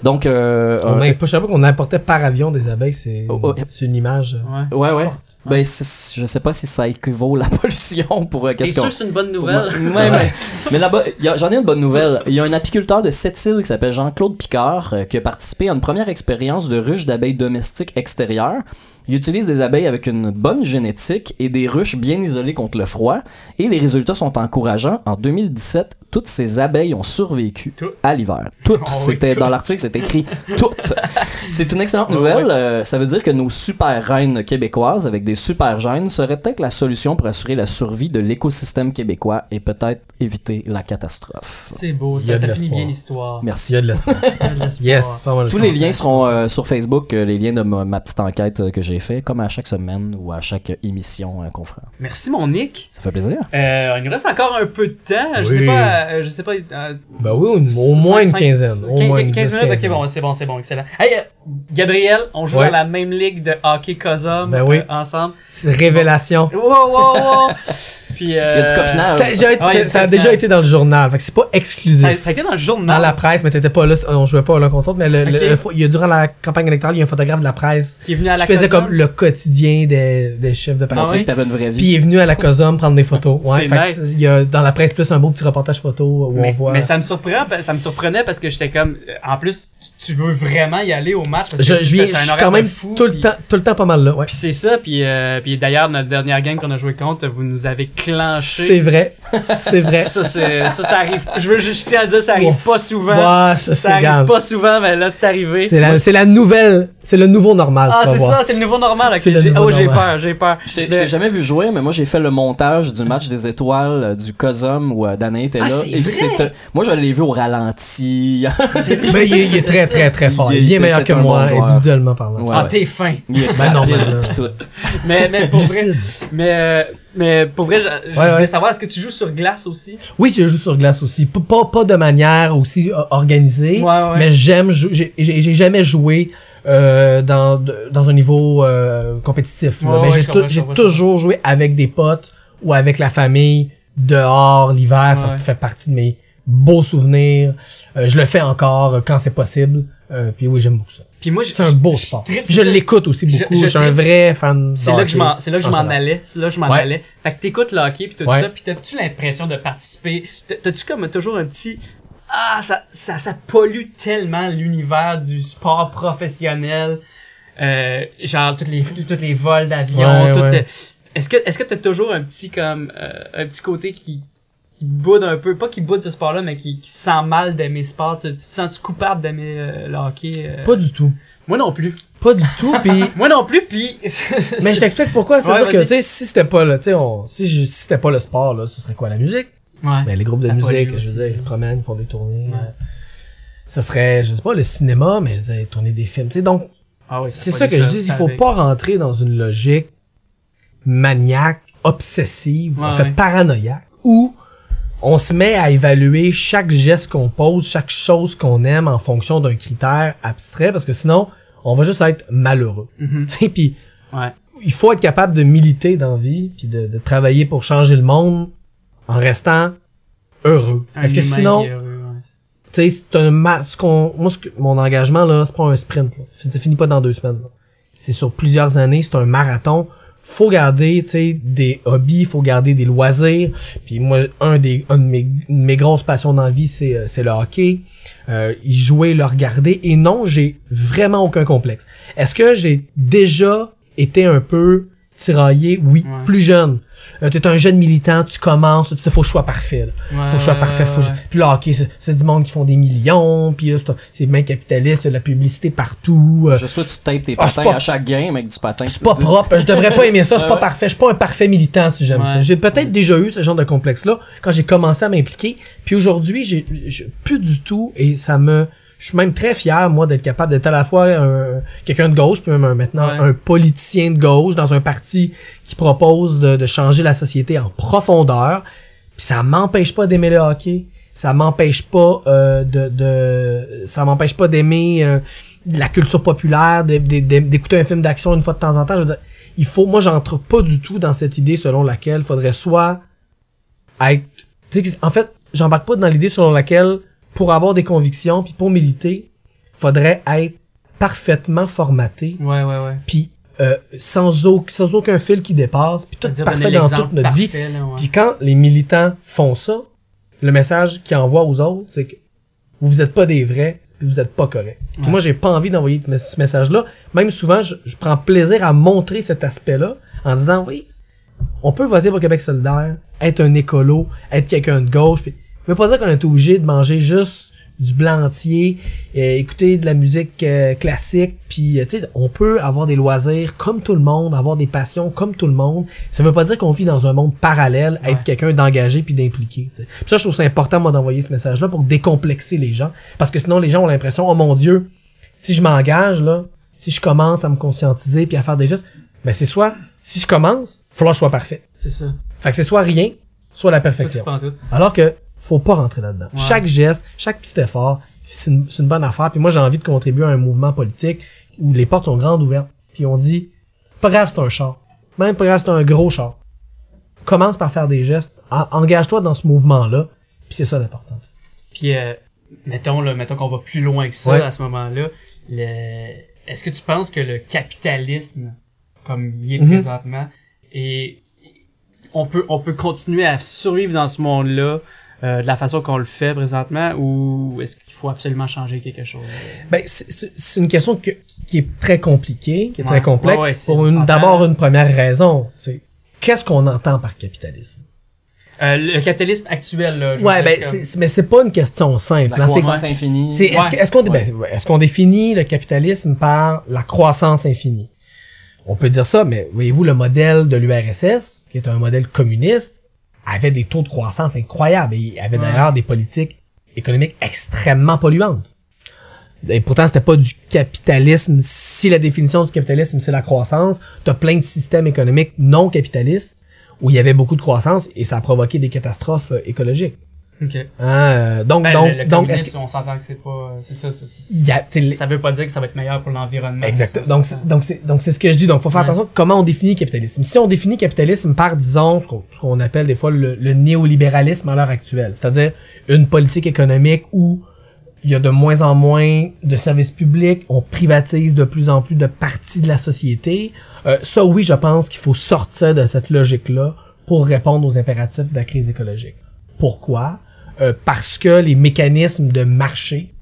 Donc, euh, On euh, a- je savais pas qu'on importait par avion des abeilles, c'est Oh, oh. c'est une image. euh, Ouais. ouais, ouais. Ben, je sais pas si ça équivaut la pollution pour euh, qu'est-ce sûr qu'on. que c'est une bonne nouvelle? moi- Ouais, ouais. Mais là-bas, il y a- j'en ai une bonne nouvelle. Il y a un apiculteur de Sept-Îles qui s'appelle Jean-Claude Picard euh, qui a participé à une première expérience de ruche d'abeilles domestiques extérieures. Il utilise des abeilles avec une bonne génétique et des ruches bien isolées contre le froid. Et les résultats sont encourageants. En 2017, toutes ces abeilles ont survécu à l'hiver. Toutes. Oh oui, C'était dans l'article, c'est écrit toutes. C'est une excellente Ouais, nouvelle. Euh, ça veut dire que nos super reines québécoises avec des super gènes seraient peut-être la solution pour assurer la survie de l'écosystème québécois et peut-être éviter la catastrophe. C'est beau, ça, ça finit l'espoir. bien l'histoire. Il y Merci. a de l'espoir. Il y a de l'espoir. yes, Tous les liens seront euh, sur Facebook, euh, les liens de ma, ma petite enquête euh, que j'ai j'ai fait, comme à chaque semaine ou à chaque émission euh, qu'on fera. Merci, mon Nick. Ça fait plaisir. Euh, il nous reste encore un peu de temps. Je sais pas, euh, je sais pas. euh, Ben oui, au, au moins une quinzaine. Au moins une 15 dix, minutes, ok, bon, c'est bon, c'est bon, excellent. Hey, euh, Gabriel, on joue Ouais. dans la même ligue de hockey Cosum Ben oui. euh, ensemble. C'est révélation. Wow, wow, wow! Puis, euh, Il y a du copinage. Ça, j'ai- ouais, ça- ça a exactement. déjà été dans le journal, fait que c'est pas exclusif. Ça, ça a été dans le journal. dans la presse, mais t'étais pas là, on jouait pas l'un contre l'autre, mais le, le- Ok. le fo- il y a durant la campagne électorale, il y a un photographe de la presse qui est venu à la qui faisait Cosum. comme le quotidien des, des chefs de On parti. Ah oui? que t'avais une vraie Puis vie. il est venu à la COSOM prendre des photos. Ouais, C'est fait que nice. c'est- il y a dans la presse plus un beau petit reportage photo où mais, on voit. mais ça me surprend, ça me surprenait parce que j'étais comme, euh, en plus, tu, tu veux vraiment y aller au match parce je, que je viens, t'as je un suis horaire quand de même fou, tout le puis- temps, tout le temps pas mal là. Ouais. Puis c'est ça, puis, euh, puis d'ailleurs, notre dernière game qu'on a joué contre, vous nous avez clenché. C'est vrai, c'est vrai. Ça, ça, ça arrive. Je veux juste tiens à dire, ça arrive pas souvent. Ça arrive grave. pas souvent, mais là, c'est arrivé. C'est la, nouvelle, c'est le nouveau normal. Ah, c'est ça, c'est le nouveau normal. le nouveau oh, j'ai peur, j'ai peur. Je t'ai- Mais- jamais vu jouer, mais moi j'ai fait le montage du match des étoiles euh, du Cosum où euh, Danae était Ah, là. et vrai? Moi je l'ai vu au ralenti. Mais il, est- il est très très très fort. Il est bien meilleur que moi, bon individuellement parlant. Ouais. Ah, t'es fin. Il est Ben non. Mais, mais pour vrai, mais, euh, mais pour vrai, je, je Ouais, voulais ouais. savoir, est-ce que tu joues sur glace aussi? Oui, je joue sur glace aussi. P- Pas, pas de manière aussi euh, organisée. Ouais, ouais. Mais j'aime j'ai jamais joué euh, dans dans un niveau euh, compétitif. mais j'ai toujours joué avec des potes ou avec la famille dehors l'hiver. Ça fait partie de mes beaux souvenirs. Euh, je le fais encore euh, quand c'est possible. Euh, puis oui, j'aime beaucoup ça. Puis moi, C'est un beau sport. Puis sur je l'écoute aussi beaucoup. je Je, suis un vrai fan. C'est là que je m'en, c'est là que je en m'en allais. C'est là que je m'en Ouais. allais. Fait que t'écoutes le hockey pis tout Ouais. ça pis t'as-tu l'impression de participer? T'as- T'as-tu comme toujours un petit, ah, ça, ça, ça pollue tellement l'univers du sport professionnel. Euh, genre, toutes les, toutes les vols d'avion, Ouais, tout, ouais. Est-ce que, est-ce que t'as toujours un petit, comme, euh, un petit côté qui, qui boude un peu, pas qui boude ce sport-là, mais qui, qui sent mal d'aimer ce sport? Tu tu te sens-tu coupable d'aimer euh, le hockey? euh? Pas du tout. Moi non plus. Pas du tout. Puis Moi non plus, puis Mais je t'explique pourquoi. C'est-à-dire Ouais, que, tu sais, si c'était pas le, tu sais, on, si, je- si c'était pas le sport, là, ce serait quoi, la musique? Ouais. Ben, les groupes de Ça musique, je veux dire, ils se promènent, ils font des tournées. Ouais. Ce serait, je sais pas, le cinéma, mais je veux dire, tourner des films. Tu sais, donc, Ah oui, c'est ça que je dis, il faut pas rentrer dans une logique maniaque, obsessive, Ouais, en fait, ouais. paranoïaque, où on se met à évaluer chaque geste qu'on pose, chaque chose qu'on aime en fonction d'un critère abstrait, parce que sinon, on va juste être malheureux. Mhm. Et puis, Ouais. il faut être capable de militer dans la vie, puis de, de travailler pour changer le monde en restant heureux. Parce que sinon, tu sais, c'est un ma- ce qu'on, moi, ce que- mon engagement là, c'est pas un sprint. Là. Ça finit pas dans deux semaines. C'est sur plusieurs années, c'est un marathon. Faut garder, tu sais, des hobbies, faut garder des loisirs. Puis moi, un des, un de mes, une de mes grosses passions dans la vie, c'est, euh, c'est le hockey. Euh, y jouer, le regarder. Et non, j'ai vraiment aucun complexe. Est-ce que j'ai déjà été un peu tiraillé? Oui, Ouais. plus jeune. Euh, t'es un jeune militant, tu commences, tu sais, faut que je sois parfait. là. Ouais, Faut que je sois parfait. Faut que je- ouais. Puis là, ok, c'est, du monde qui font des millions, puis là, c'est, bien capitaliste, la publicité partout. euh, Juste toi, tu tapes tes Ah, patins pas- à chaque game avec du patin. c'est pas propre, je devrais pas aimer ça, c'est pas parfait, je suis pas un parfait militant si j'aime Ouais. ça. J'ai peut-être déjà eu ce genre de complexe-là quand j'ai commencé à m'impliquer, puis aujourd'hui, j'ai, j'ai plus du tout, et ça me, je suis même très fier, moi, d'être capable d'être à la fois un- quelqu'un de gauche, puis même un- maintenant Ouais. un politicien de gauche dans un parti qui propose de, de changer la société en profondeur. Puis ça m'empêche pas d'aimer le hockey. Ça m'empêche pas euh, de, de ça m'empêche pas d'aimer euh, la culture populaire, d'écouter un film d'action une fois de temps en temps. Je veux dire, il faut, moi, j'entre pas du tout dans cette idée selon laquelle il faudrait soit être, tu sais, en fait, j'embarque pas dans l'idée selon laquelle pour avoir des convictions puis pour militer, faudrait être parfaitement formaté Ouais, ouais, ouais. puis euh, sans, au- sans aucun fil qui dépasse, puis tout parfait dans toute notre vie. parfait. Puis quand les militants font ça, le message qu'ils envoient aux autres, c'est que vous êtes pas des vrais, puis vous êtes pas corrects. Puis moi, j'ai pas envie d'envoyer ce ce message-là. Même souvent, je, je prends plaisir à montrer cet aspect-là en disant, oui, on peut voter pour Québec solidaire, être un écolo, être quelqu'un de gauche. Puis, ça veut pas dire qu'on est obligé de manger juste du blanc entier, euh, écouter de la musique euh, classique, puis euh, tu sais, on peut avoir des loisirs comme tout le monde, avoir des passions comme tout le monde. Ça veut pas dire qu'on vit dans un monde parallèle, Ouais. être quelqu'un d'engagé puis d'impliqué. ça, je trouve ça important moi d'envoyer ce message-là pour décomplexer les gens, parce que sinon les gens ont l'impression, oh mon Dieu, si je m'engage là, si je commence à me conscientiser puis à faire des gestes, ben c'est soit, si je commence, il faut que je sois parfait. C'est ça. Fait que c'est soit rien, soit la Ça, perfection. tout. Alors que faut pas rentrer là-dedans. Ouais. Chaque geste, chaque petit effort, c'est une, bonne affaire. Puis moi, j'ai envie de contribuer à un mouvement politique où les portes sont grandes ouvertes. Puis on dit, pas grave, c'est un char. Même pas grave, c'est un gros char. Commence par faire des gestes. En- Engage-toi dans ce mouvement-là. Puis c'est ça l'important. Puis, euh, mettons, là, mettons qu'on va plus loin que ça Ouais. à ce moment-là. Le... Est-ce que tu penses que le capitalisme, comme il est Mhm. présentement, et on peut, on peut continuer à survivre dans ce monde-là euh, de la façon qu'on le fait présentement, ou est-ce qu'il faut absolument changer quelque chose? Ben, c'est- c'est c'est une question que- qui est très compliquée, qui est Ouais. très complexe. Ouais, pour une, d'abord une première raison. C'est qu'est-ce qu'on entend par capitalisme? Euh, le capitalisme actuel, là. je veux Ouais, ben, comme- mais c'est pas une question simple. La hein. Croissance infinie. C'est, est-ce, qu'on, ben, est-ce qu'on définit le capitalisme par la croissance infinie? On peut dire ça, mais voyez-vous, le modèle de l'URSS, qui est un modèle communiste, avait des taux de croissance incroyables et avait d'ailleurs des politiques économiques extrêmement polluantes. Et pourtant, c'était pas du capitalisme. Si la définition du capitalisme, c'est la croissance, t'as plein de systèmes économiques non capitalistes où il y avait beaucoup de croissance et ça a provoqué des catastrophes euh, écologiques. Ok. Hein, euh, donc, Ben, donc, le, le donc, on s'entend que c'est pas, c'est ça, c'est- c'est- qu'il y a, tu sais, les- ça veut pas dire que ça va être meilleur pour l'environnement. Exact. Ça, Donc, ça, c'est- donc c'est, donc c'est ce que je dis. Donc, faut faire Ouais. attention comment on définit capitalisme. Si on définit capitalisme par, disons, ce qu'on, ce qu'on appelle des fois le, le néolibéralisme à l'heure actuelle, c'est-à-dire une politique économique où il y a de moins en moins de services publics, on privatise de plus en plus de parties de la société. Euh, ça, oui, je pense qu'il faut sortir de cette logique-là pour répondre aux impératifs de la crise écologique. Pourquoi? Euh, parce que les mécanismes de marché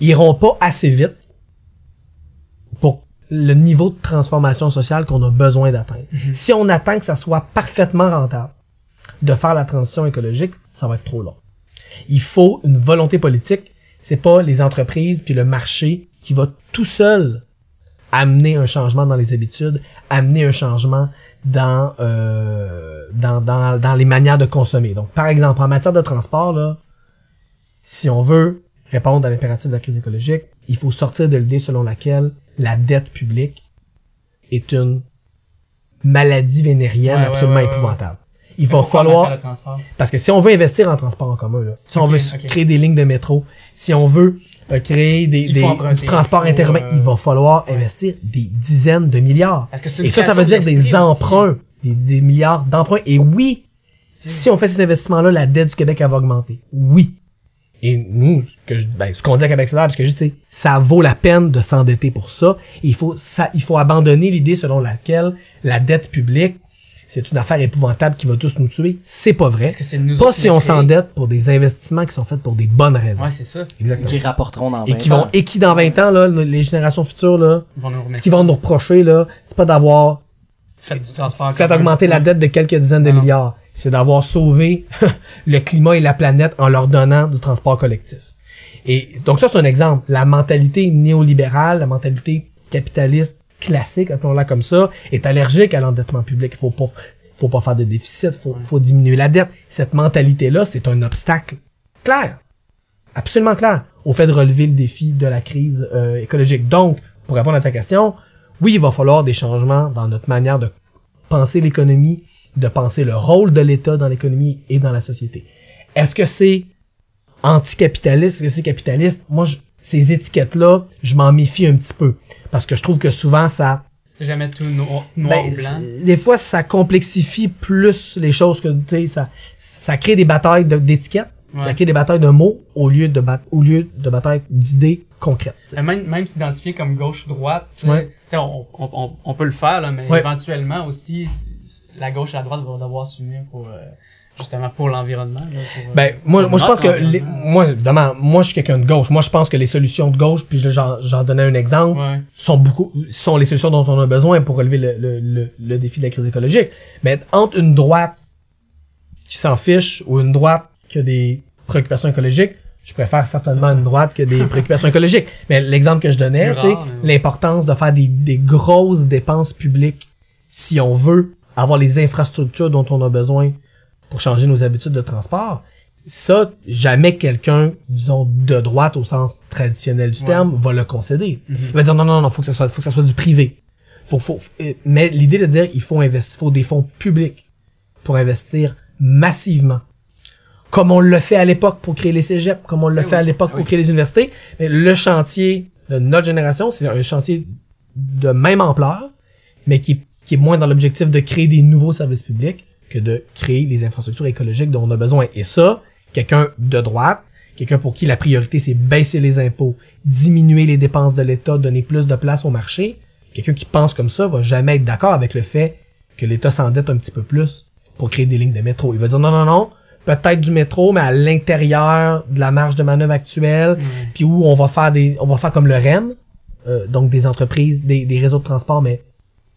iront pas assez vite pour le niveau de transformation sociale qu'on a besoin d'atteindre. Si on attend que ça soit parfaitement rentable de faire la transition écologique, ça va être trop long. Il faut une volonté politique. C'est pas les entreprises puis le marché qui va tout seul amener un changement dans les habitudes, amener un changement dans, euh, dans, dans, dans les manières de consommer. Donc, par exemple, en matière de transport, là, si on veut répondre à l'impératif de la crise écologique, il faut sortir de l'idée selon laquelle la dette publique est une maladie vénérienne Ouais, absolument ouais, ouais, épouvantable. Il va falloir, parce que si on veut investir en transport en commun, là, si on veut créer des lignes de métro, si on veut créer des, des- du transport interurbain, euh, il va falloir ouais. investir des dizaines de milliards. Parce que Et ça, ça veut dire des emprunts, des, des milliards d'emprunts. Et oui, si on fait ces investissements-là, la dette du Québec elle va augmenter. Oui. Et nous, ce que je- ben, ce qu'on dit à Québec solidaire, ce que je c'est ça vaut la peine de s'endetter pour ça. Et il faut ça, il faut abandonner l'idée selon laquelle la dette publique c'est une affaire épouvantable qui va tous nous tuer. C'est pas vrai. Parce que c'est nous Pas si on s'endette pour des investissements qui sont faits pour des bonnes raisons. Ouais, c'est ça. Exactement. Qui rapporteront dans 20 Et qui vont ans. et qui dans 20 ans là, les générations futures là, Ils vont nous ce qu'ils vont nous reprocher là, c'est pas d'avoir Faites du transport. fait augmenter la dette de quelques dizaines de Non. milliards. C'est d'avoir sauvé le climat et la planète en leur donnant du transport collectif. Et donc ça, c'est un exemple. La mentalité néolibérale, la mentalité capitaliste classique, appelons-la comme ça, est allergique à l'endettement public. Il faut pas, faut pas faire de déficit, faut, faut diminuer la dette. Cette mentalité-là, c'est un obstacle clair, absolument clair, au fait de relever le défi de la crise euh, écologique. Donc, pour répondre à ta question, oui, il va falloir des changements dans notre manière de penser l'économie, de penser le rôle de l'État dans l'économie et dans la société. Est-ce que c'est anticapitaliste, est-ce que c'est capitaliste? Moi, je- ces étiquettes-là, je m'en méfie un petit peu. Parce que je trouve que souvent, ça, C'est jamais tout noir, noir ben, blanc. des fois, ça complexifie plus les choses que, tu sais, ça, ça crée des batailles de- d'étiquettes, ça crée des batailles de mots au lieu de, au lieu de batailles d'idées concrètes. Même, même s'identifier comme gauche-droite, Ouais. on, on, on, on peut le faire, là, mais Ouais. éventuellement aussi, la gauche et la droite vont devoir s'unir pour, euh, justement, pour l'environnement. euh, Ben, moi, moi je pense que, les- moi, évidemment, moi, je suis quelqu'un de gauche. Moi, je pense que les solutions de gauche, puis j'en, j'en donnais un exemple, Ouais. sont beaucoup, sont les solutions dont on a besoin pour relever le, le, le, le défi de la crise écologique. Mais entre une droite qui s'en fiche ou une droite qui a des préoccupations écologiques, je préfère certainement une droite qui a des préoccupations écologiques. Mais l'exemple que je donnais, tu sais, l'importance de faire des, des grosses dépenses publiques si on veut avoir les infrastructures dont on a besoin pour changer nos habitudes de transport, ça, jamais quelqu'un, disons, de droite au sens traditionnel du Ouais. terme, va le concéder. Mhm. Il va dire non, non, non, faut que ça soit, faut que ça soit du privé. Faut, faut, euh, mais l'idée de dire il faut investir, faut des fonds publics pour investir massivement. Comme on le fait à l'époque pour créer les cégeps, comme on le Eh fait oui. à l'époque Ah pour oui. créer les universités. Mais le chantier de notre génération, c'est un chantier de même ampleur, mais qui, qui est moins dans l'objectif de créer des nouveaux services publics que de créer les infrastructures écologiques dont on a besoin. Et ça, quelqu'un de droite, quelqu'un pour qui la priorité c'est baisser les impôts, diminuer les dépenses de l'État, donner plus de place au marché, quelqu'un qui pense comme ça va jamais être d'accord avec le fait que l'État s'endette un petit peu plus pour créer des lignes de métro. Il va dire non, non, non, peut-être du métro, mais à l'intérieur de la marge de manœuvre actuelle, puis où on va faire des, on va faire comme le REM, euh, donc des entreprises, des, des réseaux de transport, mais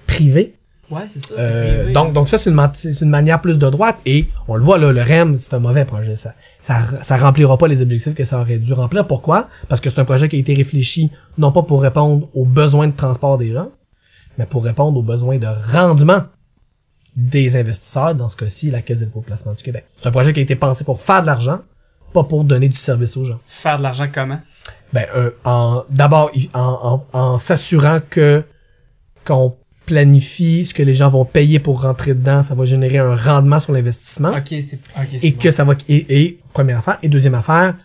privés. Ouais, c'est ça. c'est Euh, privé. donc, donc ça, c'est une, manière plus de droite, et on le voit là, le REM, c'est un mauvais projet. Ça, ça, ça remplira pas les objectifs que ça aurait dû remplir. Pourquoi? Parce que c'est un projet qui a été réfléchi, non pas pour répondre aux besoins de transport des gens, mais pour répondre aux besoins de rendement des investisseurs, dans ce cas-ci, la Caisse des dépôts et placements du Québec. C'est un projet qui a été pensé pour faire de l'argent, pas pour donner du service aux gens. Faire de l'argent comment? Ben, euh, en d'abord en, en, en s'assurant que qu'on planifie ce que les gens vont payer pour rentrer dedans, ça va générer un rendement sur l'investissement Ok, c'est. Ok, c'est et bon. que ça va et, et première affaire et deuxième affaire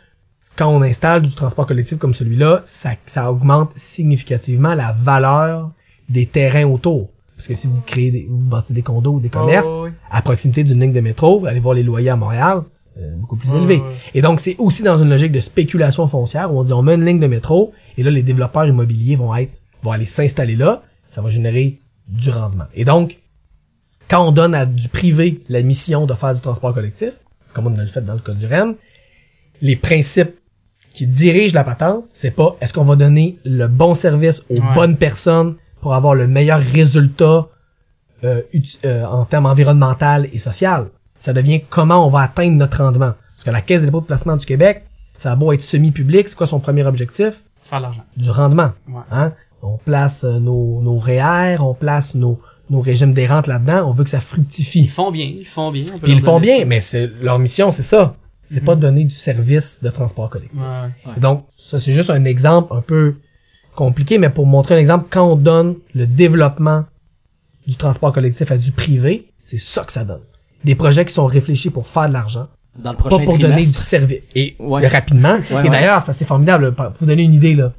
quand on installe du transport collectif comme celui-là, ça, ça augmente significativement la valeur des terrains autour. Parce que si vous créez des, vous bâtissez des condos ou des commerces, Oh, ouais. à proximité d'une ligne de métro, vous allez voir les loyers à Montréal, euh, beaucoup plus Ouais, élevés. Et donc, c'est aussi dans une logique de spéculation foncière où on dit on met une ligne de métro et là, les développeurs immobiliers vont être, vont aller s'installer là. Ça va générer du rendement. Et donc, quand on donne à du privé la mission de faire du transport collectif, comme on a le fait dans le cas du REM, les principes qui dirigent la patente, c'est pas est-ce qu'on va donner le bon service aux Ouais. bonnes personnes pour avoir le meilleur résultat euh, euh, en termes environnemental et social. Ça devient comment on va atteindre notre rendement. Parce que la Caisse des dépôts de placement du Québec, ça a beau être semi-public, c'est quoi son premier objectif? Faire de l'argent. Du rendement. Ouais. Hein? On place euh, nos, nos REER, on place nos, nos régimes des rentes là-dedans, on veut que ça fructifie. Ils font bien, ils font bien. Puis ils font bien, ça. mais c'est leur mission, c'est ça. C'est Mhm. pas de donner du service de transport collectif. Ouais, ouais. Et Donc, ça, c'est juste un exemple un peu compliqué, mais pour montrer un exemple, quand on donne le développement du transport collectif à du privé, c'est ça que ça donne. Des projets qui sont réfléchis pour faire de l'argent, Dans le pas pour donner du service. Et Ouais. rapidement. Ouais, et ouais. d'ailleurs, ça c'est formidable. Pour vous donner une idée, là,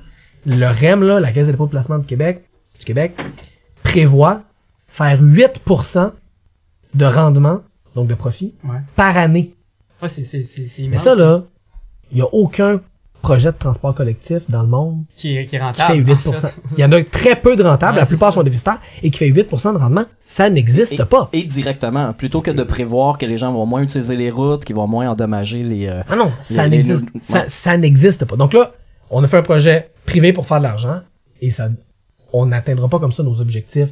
le REM, là, la Caisse des dépôts de placement du Québec, du Québec, prévoit faire 8% de rendement, donc de profit, Ouais. par année. Ouais, c'est, c'est, c'est, c'est Mais ça, là, il y a aucun projet de transport collectif dans le monde Qui est, qui est qui rentable. fait 8%. en fait. Il y en a très peu de rentables, Ouais, la plupart ça. sont déficitaires, et qui fait 8% de rendement. Ça n'existe Et- pas. Et directement, plutôt que de prévoir que les gens vont moins utiliser les routes, qu'ils vont moins endommager les. euh, Ah non, ça Les- les- n'existe, les- ça, ouais. ça n'existe pas. Donc là, on a fait un projet privé pour faire de l'argent et ça, on n'atteindra pas comme ça nos objectifs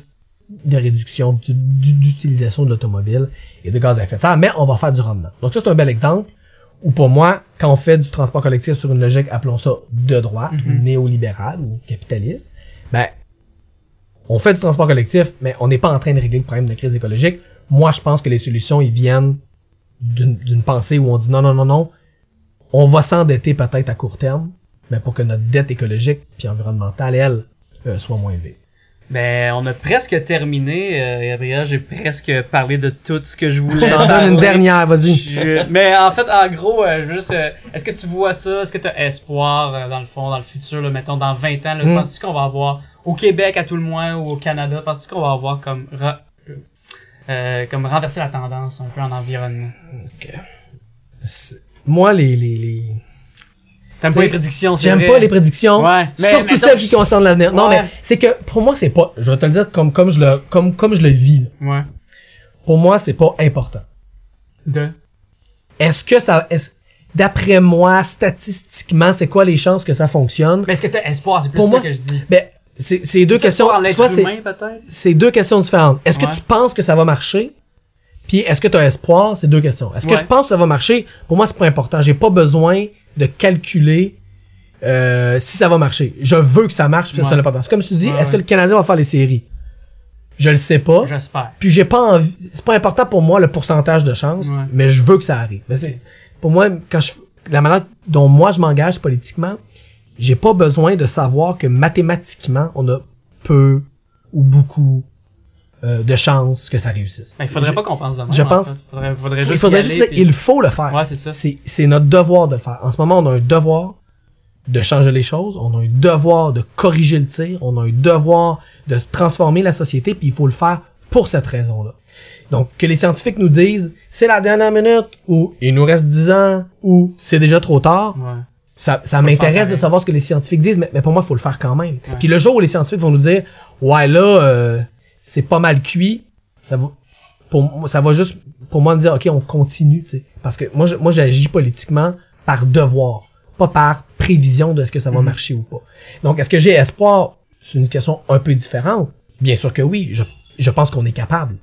de réduction du- du- d'utilisation de l'automobile et de gaz à effet de serre, mais on va faire du rendement. Donc ça, c'est un bel exemple où pour moi, quand on fait du transport collectif sur une logique, appelons ça de droite, ou néolibérale ou capitaliste, ben, on fait du transport collectif, mais on n'est pas en train de régler le problème de la crise écologique. Moi, je pense que les solutions, ils viennent d'une d'une pensée où on dit non, non, non, non, on va s'endetter peut-être à court terme, mais pour que notre dette écologique puis environnementale, elle, euh, soit moins élevée. Ben, on a presque terminé, euh, Gabriel. J'ai presque parlé de tout ce que je voulais. t'en donne une dernière, vas-y. Je- Mais en fait, en gros, euh, je veux juste. euh, Est-ce que tu vois ça? Est-ce que tu as espoir euh, dans le fond, dans le futur, là, mettons dans 20 ans? Là, Mm. Penses-tu qu'on va avoir au Québec à tout le moins ou au Canada? Penses-tu qu'on va avoir comme ra- euh, comme renverser la tendance un peu en environnement? C'est- Moi, les, les, les... T'aimes pas les prédictions, c'est j'aime pas les prédictions, Ouais. Mais, surtout celles qui concernent l'avenir. Non, Ouais. mais c'est que pour moi, c'est pas, je vais te le dire comme, comme je le, comme, comme je le vis. Ouais. Pour moi, c'est pas important. De? Est-ce que ça, est d'après moi, statistiquement, c'est quoi les chances que ça fonctionne? Mais est-ce que t'as espoir? C'est plus Pour ça moi, que je dis. Ben, c'est, c'est deux questions. vois, c'est- humain, peut-être? c'est deux questions différentes. Est-ce que tu penses que ça va marcher? Puis est-ce que tu as espoir? C'est deux questions. Est-ce que je pense que ça va marcher? Pour moi, c'est pas important. J'ai pas besoin de calculer euh, si ça va marcher. Je veux que ça marche, puis ça, Ouais. c'est l'important. C'est comme si tu dis, Ouais, est-ce que le Canadien va faire les séries? Je le sais pas. J'espère. Puis j'ai pas envie. C'est pas important pour moi le pourcentage de chance, mais je veux que ça arrive. Mais c'est. pour moi, quand je, la manière dont moi je m'engage politiquement, j'ai pas besoin de savoir que mathématiquement, on a peu ou beaucoup euh, de chances que ça réussisse. Ben, il faudrait Je- pas qu'on pense de même, je en pense- fait. Faudrait, faudrait il juste faudrait juste aller, dire, puis- il faut le faire. Ouais, c'est ça. C'est, notre devoir de le faire. En ce moment, on a un devoir de changer les choses, on a un devoir de corriger le tir, on a un devoir de transformer la société, puis il faut le faire pour cette raison-là. Donc, que les scientifiques nous disent, c'est la dernière minute, ou il nous reste 10 ans, ou c'est déjà trop tard, Ouais. ça, ça m'intéresse de savoir ce que les scientifiques disent, mais, mais pour moi, il faut le faire quand même. Puis le jour où les scientifiques vont nous dire, ouais, là, euh, c'est pas mal cuit, ça va, pour, ça va juste, pour moi, me dire, OK, on continue, tu sais. Parce que moi, je- moi, j'agis politiquement par devoir, pas par prévision de ce que ça va marcher ou pas. Donc, est-ce que j'ai espoir? C'est une question un peu différente. Bien sûr que oui. Je, je pense qu'on est capable.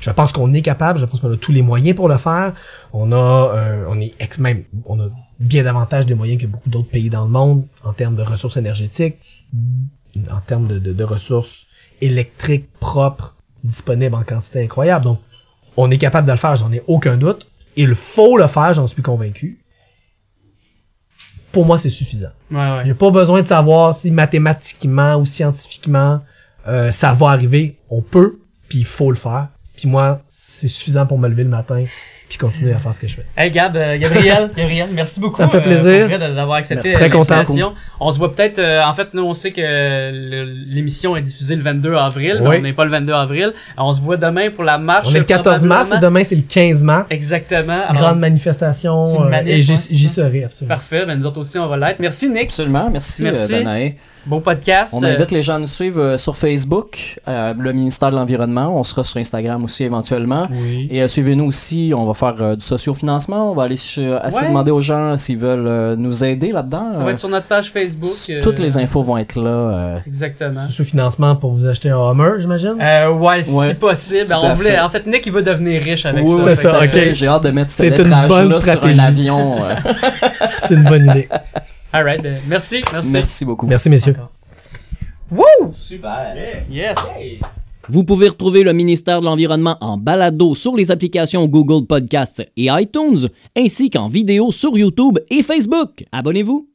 Je pense qu'on est capable, je pense qu'on a tous les moyens pour le faire. On a, euh, on est ex même, on a bien davantage de moyens que beaucoup d'autres pays dans le monde en termes de ressources énergétiques, en termes de, de, de ressources électriques propres, disponibles en quantité incroyable. Donc, on est capable de le faire, j'en ai aucun doute. Il faut le faire, j'en suis convaincu. Pour moi, c'est suffisant. Ouais, ouais. J'ai pas besoin de savoir si mathématiquement ou scientifiquement euh, ça va arriver. On peut, puis il faut le faire. Puis moi, c'est suffisant pour me lever le matin puis continuer à faire ce que je fais. Hey Gab, euh, Gabriel, Gabriel, merci beaucoup. Ça me fait euh, plaisir. de- d'avoir accepté Merci. euh, Très content. On se voit peut-être. euh, en fait, nous on sait que l'émission est diffusée le 22 avril, mais Oui. on n'est pas le 22 avril. On se voit demain pour la marche. On est le 14 mars et demain c'est le 15 mars. Exactement. Alors, Grande manifestation euh, manif, et j'y ça? serai absolument. Parfait. Ben nous autres aussi on va l'être. Merci Nick. Absolument, merci, Merci. euh, Danae. Beau podcast. On Euh, invite les gens à nous suivre euh, sur Facebook, euh, le ministère de l'Environnement. On sera sur Instagram aussi éventuellement. Oui. Et euh, suivez-nous aussi, on va faire euh, du sociofinancement. On va aller euh, Ouais. de demander aux gens s'ils veulent euh, nous aider là-dedans. Ça va être sur notre page Facebook. euh, Toutes les infos vont être là. euh, Exactement. Sous financement pour vous acheter un Hummer, j'imagine? Euh, ouais, si Ouais. possible. Tout on voulait, fait. en fait, Nick, il veut devenir riche avec oui, ça. oui, C'est Fait ça. J'ai hâte de mettre ce C'est une lettrage-là sur un avion. euh. C'est une bonne idée. Alright, ben, merci, merci. Merci beaucoup. Merci messieurs. Woo! Super. Yes! Vous pouvez retrouver le ministère de l'Environnement en balado sur les applications Google Podcasts et iTunes, ainsi qu'en vidéo sur YouTube et Facebook. Abonnez-vous!